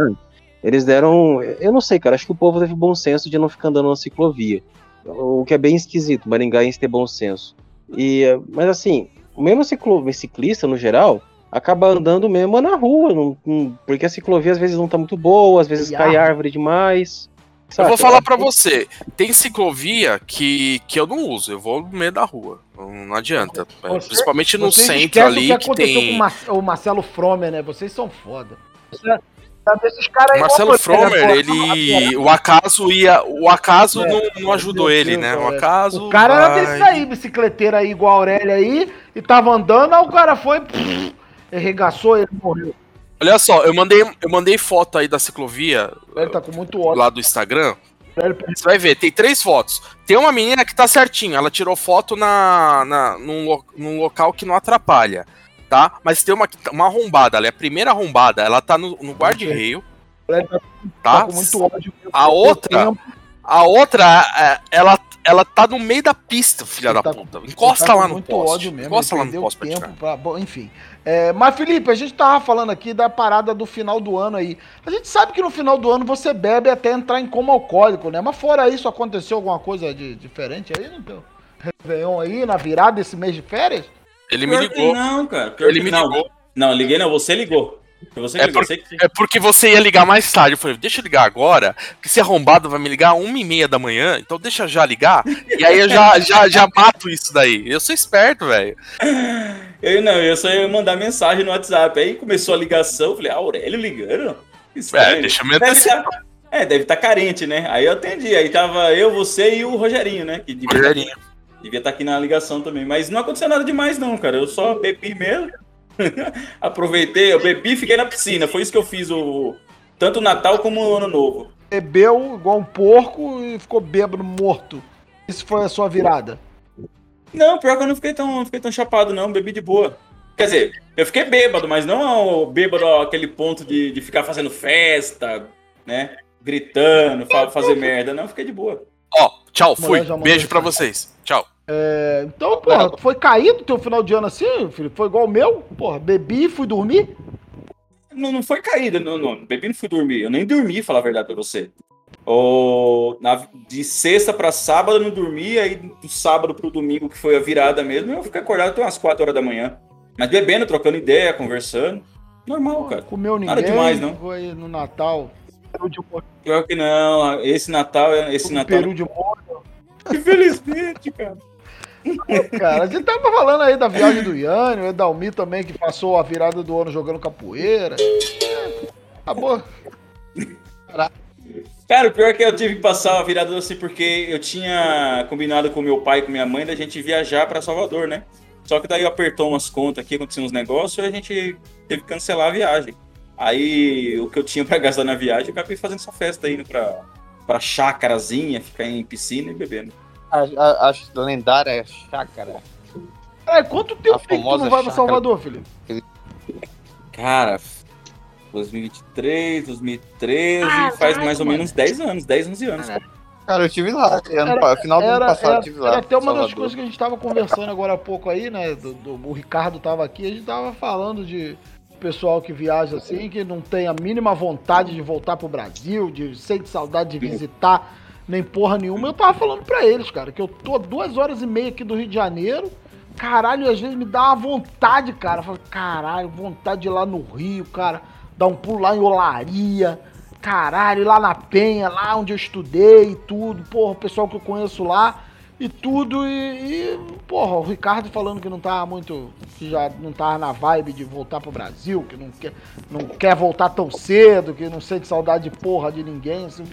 eles deram. Eu não sei, cara. Acho que o povo teve bom senso de não ficar andando na ciclovia. O que é bem esquisito, maringaense ter bom senso. E, mas assim, o mesmo ciclo, ciclista, no geral, acaba andando mesmo na rua. não- não- porque a ciclovia às vezes não tá muito boa, às vezes E cai árvore. árvore demais. Eu saca? vou falar pra você, tem ciclovia que, que eu não uso, eu vou no meio da rua, não, adianta. É, Você- Principalmente no centro ali o que, que tem. O Marcelo Fromer, né? Vocês são foda. Caras Marcelo Fromer, porra, ele. O acaso ia. O acaso É, não, não ajudou meu ele, Deus, né? O cara. acaso. O cara era vai. desse aí, bicicleteiro aí, igual a Aurélia aí, e tava andando, aí o cara foi, pff, arregaçou, ele morreu. Olha só, eu mandei, eu mandei foto aí da ciclovia Ele tá com muito ódio. lá do Instagram. Você vai ver, tem três fotos. Tem uma menina que tá certinho, ela tirou foto na, na, num, num local que não atrapalha, tá? Mas tem uma, tá- uma arrombada, ela é a primeira arrombada, ela tá no, no guarda-reio, tá, tá? com muito ódio. A outra, a outra, é, ela, ela tá no meio da pista, filha da tá- puta. Encosta tá lá no muito poste. ódio mesmo, Encosta lá no poste pra tempo pra- bom, enfim. É, mas, Felipe, a gente tava falando aqui da parada do final do ano aí. A gente sabe que no final do ano você bebe até entrar em coma alcoólico, né? Mas fora isso, aconteceu alguma coisa de diferente aí no teu Réveillon aí, na virada desse mês de férias? Ele me ligou. não, cara. Ele me ligou. Não, liguei não, você ligou. Você É por- Você que... É porque você ia ligar mais tarde. Eu falei, deixa eu ligar agora, que esse arrombado vai me ligar às uma e meia da manhã, então deixa eu já ligar, e aí eu já, já, já mato isso daí. Eu sou esperto, velho. Eu não, eu só ia mandar mensagem no WhatsApp. Aí começou a ligação, eu falei, ah, Aurélio ligando? É, deixa eu me Deve antecipar. tá- É, deve estar carente, né? Aí eu atendi. Aí tava eu, você e o Rogerinho, né? Que devia tá- Rogerinho. devia estar aqui na ligação também. Mas não aconteceu nada demais, não, cara. Eu só bebi mesmo. Aproveitei, eu bebi e fiquei na piscina. Foi isso que eu fiz o. Tanto o Natal como o Ano Novo. Bebeu igual um porco e ficou bêbado morto. Isso foi a sua virada. Não, pior que eu não fiquei tão, não fiquei tão chapado, não. Bebi de boa. Quer dizer, eu fiquei bêbado, mas não o bêbado aquele ponto de, de ficar fazendo festa, né? Gritando, fa- fazer merda. Não, eu fiquei de boa. Ó, tchau, Mulher fui. Beijo pra mensagem. vocês. Tchau. É, então, porra, foi caído teu final de ano assim, Felipe? Foi igual o meu? Porra, bebi e fui dormir? Não, não foi caída, não, não. Bebi e não fui dormir. Eu nem dormi, falar a verdade pra você. O, na- de sexta pra sábado eu não dormi, aí do sábado pro domingo, que foi a virada mesmo, eu fiquei acordado até umas 4 horas da manhã. Mas bebendo, trocando ideia, conversando. Normal, cara. Comeu ninguém. Nada demais, não. Foi no Natal. Peru de molho. Pior que não, esse Natal, esse Natal. Peru de molho. Infelizmente, cara. Cara, a gente tava falando aí da viagem do Yane, o Edalmi também, que passou a virada do ano jogando capoeira. Acabou. Cara, o pior é que eu tive que passar a virada assim, porque eu tinha combinado com meu pai e com minha mãe da gente viajar pra Salvador, né? Só que daí apertou umas contas aqui, aconteceu uns negócios e a gente teve que cancelar a viagem. Aí o que eu tinha pra gastar na viagem, eu acabei fazendo essa festa indo pra, pra chácarazinha, ficar em piscina e bebendo. A, a, a lendária chácara. É, quanto tempo tem que tu não vai pra chácara. Salvador, Felipe? Cara, 2023, 2013, Caralho, faz mais ou mano. menos 10 anos, 10, 11 anos. Cara, eu estive lá. Ano, Era- final do ano Era, passado era, eu estive lá. era até uma das Salvador. coisas que a gente tava conversando agora há pouco aí, né? do- do- o Ricardo tava aqui, a gente tava falando de pessoal que viaja assim, que não tem a mínima vontade de voltar pro Brasil, de sente saudade de visitar, nem porra nenhuma. Eu tava falando pra eles, cara, que eu tô duas horas e meia aqui do Rio de Janeiro. Caralho, às vezes me dá uma vontade, cara. Falo, caralho, vontade de ir lá no Rio, cara. Dar um pulo lá em Olaria. Caralho, lá na Penha, lá onde eu estudei e tudo. Porra, o pessoal que eu conheço lá e tudo. E, e, porra, o Ricardo falando que não tá muito. que já não tá na vibe de voltar pro Brasil, que não quer, não quer voltar tão cedo, que não sente saudade de porra de ninguém. Assim,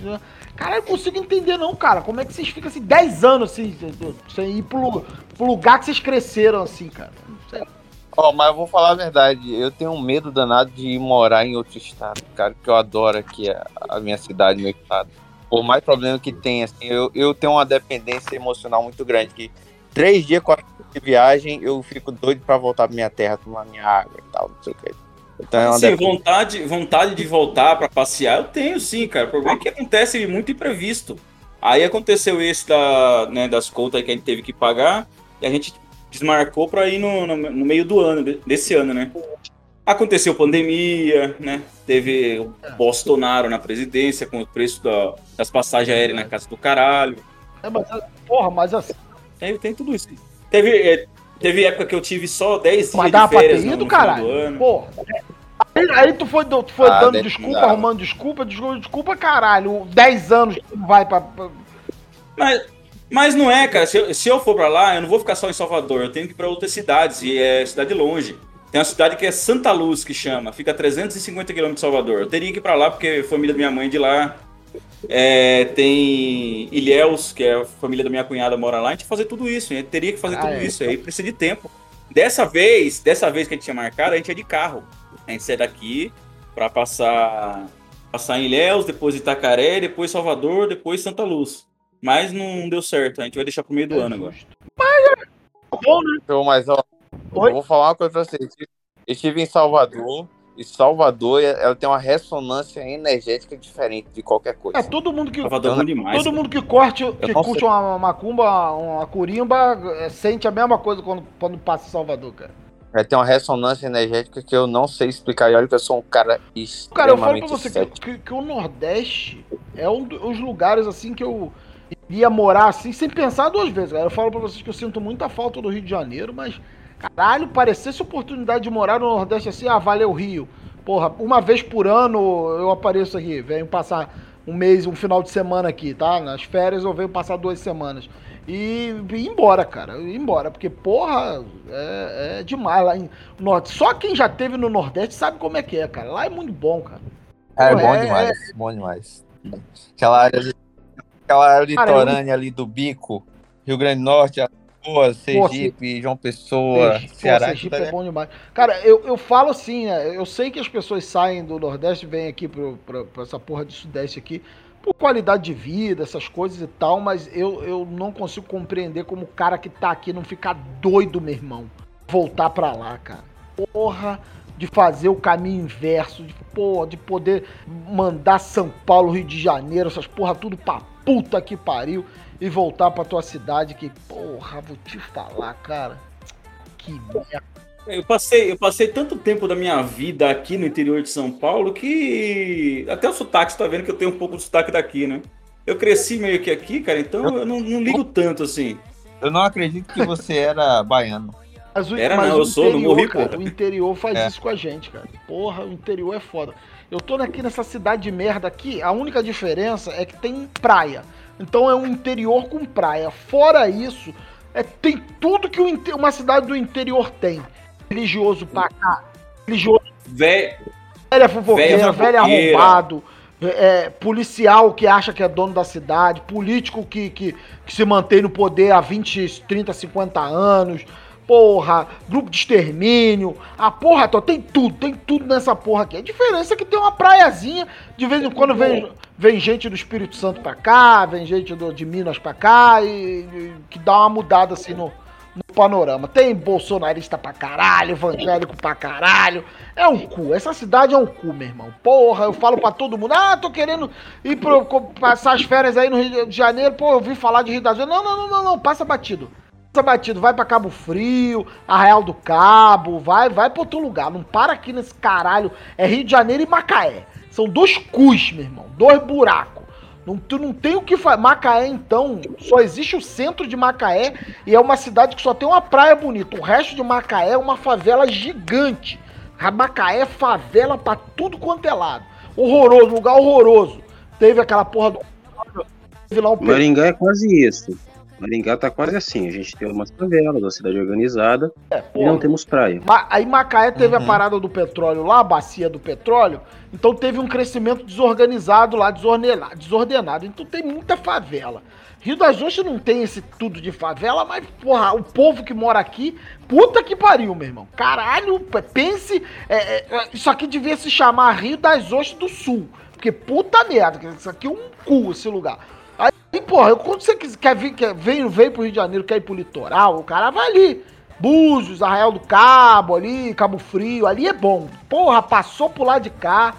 cara, eu não consigo entender, não, cara. Como é que vocês ficam assim 10 anos assim, sem ir pro, pro lugar que vocês cresceram assim, cara? Não sei. Ó, mas eu vou falar a verdade, eu tenho um medo danado de ir morar em outro estado, cara, porque eu adoro aqui a, a minha cidade, meu estado. Por mais problema que tenha, assim, eu, eu tenho uma dependência emocional muito grande, que três dias, quatro dias de viagem, eu fico doido pra voltar pra minha terra, tomar minha água e tal, não sei o que. Então é uma Sim, dependência. vontade, vontade de voltar pra passear, eu tenho sim, cara. O problema é que acontece muito imprevisto. Aí aconteceu esse da, né, das contas que a gente teve que pagar e a gente desmarcou pra ir no, no, no meio do ano, de- desse ano, né? Aconteceu pandemia, né? Teve o Bolsonaro na presidência com o preço da- das passagens aéreas na casa do caralho. É, mas, porra, mas assim, Tem, tem tudo isso. Teve, é, teve época que eu tive só 10 dias mas de dá pra ter férias no, do caralho. ano. Porra. Aí, aí tu foi, tu foi Ah, dando desculpa, dar. arrumando desculpa, desculpa, desculpa, caralho. 10 anos que tu não vai pra. pra- Mas, mas não é, cara. Se eu, se eu for pra lá, eu não vou ficar só em Salvador. Eu tenho que ir pra outras cidades. E é cidade longe. Tem uma cidade que é Santa Luz, que chama. Fica a 350 quilômetros de Salvador. Eu teria que ir pra lá, porque a família da minha mãe é de lá. É, tem Ilhéus, que é a família da minha cunhada mora lá. A gente ia fazer tudo isso. A gente teria que fazer Ah, tudo é. isso. Aí precisa de tempo. Dessa vez, dessa vez que a gente tinha marcado, a gente é de carro. A gente sai daqui pra passar, passar em Ilhéus, depois Itacaré, depois Salvador, depois Santa Luz. Mas não deu certo. A gente vai deixar pro meio do ano agora. Então, mas ó, Oi? eu vou falar uma coisa pra vocês. Eu estive em Salvador, e Salvador, ela tem uma ressonância energética diferente de qualquer coisa. É, todo mundo que, Salvador é demais. todo cara. mundo que, corte, que curte sei. uma macumba, uma curimba, é, sente a mesma coisa quando, quando passa em Salvador, cara. Ela tem uma ressonância energética que eu não sei explicar. E olha que eu sou um cara extremamente Cara, eu falo pra você que, que, que o Nordeste é um dos lugares assim que eu iria morar assim, sem pensar duas vezes, cara. Eu falo pra vocês que eu sinto muita falta do Rio de Janeiro, mas caralho, parecesse oportunidade de morar no Nordeste assim, ah, valeu Rio. Porra, uma vez por ano eu apareço aqui, venho passar um mês, um final de semana aqui, tá? Nas férias eu venho passar duas semanas. E, e ir embora, cara. Ir embora. Porque, porra, é, é demais lá em Norte. Só quem já teve no Nordeste sabe como é que é, cara. Lá é muito bom, cara. É, Pô, bom é- demais, bom demais. Aquela área, aquela área litorânea ali do Bico, Rio Grande do Norte, Alagoas, Sergipe, João Pessoa, Sergipe, pô, Ceará. Sergipe tudo é bom demais. Cara, eu, eu falo assim, né? Eu sei que as pessoas saem do Nordeste e vêm aqui pro, pra, pra essa porra de Sudeste aqui por qualidade de vida, essas coisas e tal, mas eu, eu não consigo compreender como o cara que tá aqui não fica doido, meu irmão, voltar pra lá, cara. Porra de fazer o caminho inverso, de, porra, de poder mandar São Paulo, Rio de Janeiro, essas porra tudo pra puta que pariu e voltar pra tua cidade que, porra, vou te falar, cara. Que merda. Eu passei, eu passei tanto tempo da minha vida aqui no interior de São Paulo que até o sotaque, você tá vendo que eu tenho um pouco de sotaque daqui, né? Eu cresci meio que aqui, cara, então eu não, não ligo tanto assim. Eu não acredito que você era baiano. Mas o, Era mas não, o eu sou, não interior, morri, cara, porra. O interior faz É. isso com a gente, cara. Porra, o interior é foda. Eu tô aqui nessa cidade de merda aqui, a única diferença é que tem praia. Então é um interior com praia. Fora isso, é, tem tudo que uma cidade do interior tem. Religioso pra cá, religioso Vé, velha fofoqueira, Velha arrombado, é, policial que acha que é dono da cidade, político que, que, que se mantém no poder há 20, 30, 50 anos, porra, grupo de extermínio, a porra toda, tem tudo, tem tudo nessa porra aqui. A diferença é que tem uma praiazinha, de vez em quando vem, vem gente do Espírito Santo pra cá, vem gente do- de Minas pra cá, e, e que dá uma mudada assim no, no panorama. Tem bolsonarista pra caralho, evangélico pra caralho. É um cu. Essa cidade é um cu, meu irmão. Porra, eu falo pra todo mundo. Ah, tô querendo ir pro, passar as férias aí no Rio de Janeiro. Pô, eu ouvi falar de Rio das Ostras. Não, não, não, não, não. Passa batido. Batido. Vai pra Cabo Frio, Arraial do Cabo. Vai, vai pra outro lugar. Não para aqui nesse caralho. É Rio de Janeiro e Macaé. São dois cus, meu irmão. Dois buracos. Não, tu não tem o que fazer. Macaé, então, só existe o centro de Macaé e é uma cidade que só tem uma praia bonita. O resto de Macaé é uma favela gigante. A Macaé é favela pra tudo quanto é lado. Horroroso, lugar horroroso. Teve aquela porra do. Teve lá um Maringá é quase isso. Maringá tá quase assim. A gente tem umas favelas, uma cidade organizada é, e não temos praia. Ma- Aí Macaé teve a Uhum. parada do petróleo lá, a bacia do petróleo, então teve um crescimento desorganizado lá, desordenado. desordenado. Então tem muita favela. Rio das Ostras não tem esse tudo de favela, mas, porra, o povo que mora aqui, puta que pariu, meu irmão. Caralho, pense. é, é, é, isso aqui devia se chamar Rio das Ostras do Sul. Porque puta merda, isso aqui é um cu esse lugar. Aí, porra, quando você quer vir, quer, vem, vem pro Rio de Janeiro, quer ir pro litoral, o cara vai ali. Búzios, Arraial do Cabo, ali, Cabo Frio, ali é bom. Porra, passou por lá de cá,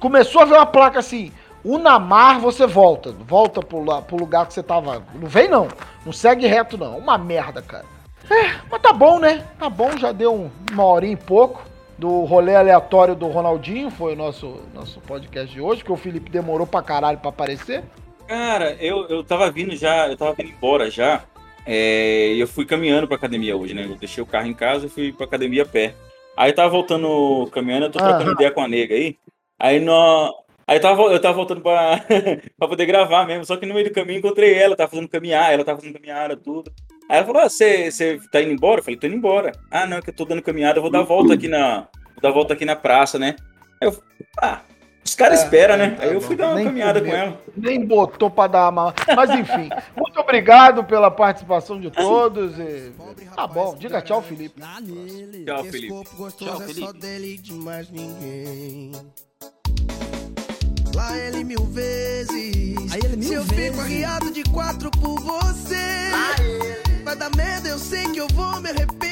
começou a ver uma placa assim, Unamar, você volta. Volta pro, pro lugar que você tava. Não vem não, não segue reto não, uma merda, cara. É, mas tá bom, né? Tá bom, já deu um, uma horinha e pouco do rolê aleatório do Ronaldinho, foi o nosso, nosso podcast de hoje, porque o Felipe demorou pra caralho pra aparecer. Cara, eu, eu tava vindo já, eu tava vindo embora já. é, eu fui caminhando pra academia hoje, né? Eu deixei o carro em casa e fui pra academia a pé. Aí eu tava voltando caminhando, eu tô trocando ideia com a nega aí. Aí nó- Aí eu tava, eu tava voltando pra, pra poder gravar mesmo, só que no meio do caminho encontrei ela, tava fazendo caminhar, ela tava fazendo caminhada, tudo. Aí ela falou: ah, você você tá indo embora? Eu falei, tô indo embora. Ah, não, que eu tô dando caminhada, eu vou dar volta aqui na. Vou dar volta aqui na praça, né? Aí eu ah, os caras É, esperam, é, né? tá Aí eu fui dar uma Nem caminhada com ela. Nem botou pra dar uma. Mas enfim, muito obrigado pela participação de todos. E... Tá bom, diga tchau, Felipe. Tchau, Esse Felipe. corpo gostoso Tchau, é Felipe. só dele e de mais ninguém. Lá ele mil vezes. Aí ele mil Se eu vezes. fico arriado de quatro por você. Vai dar merda, eu sei que eu vou me arrepender.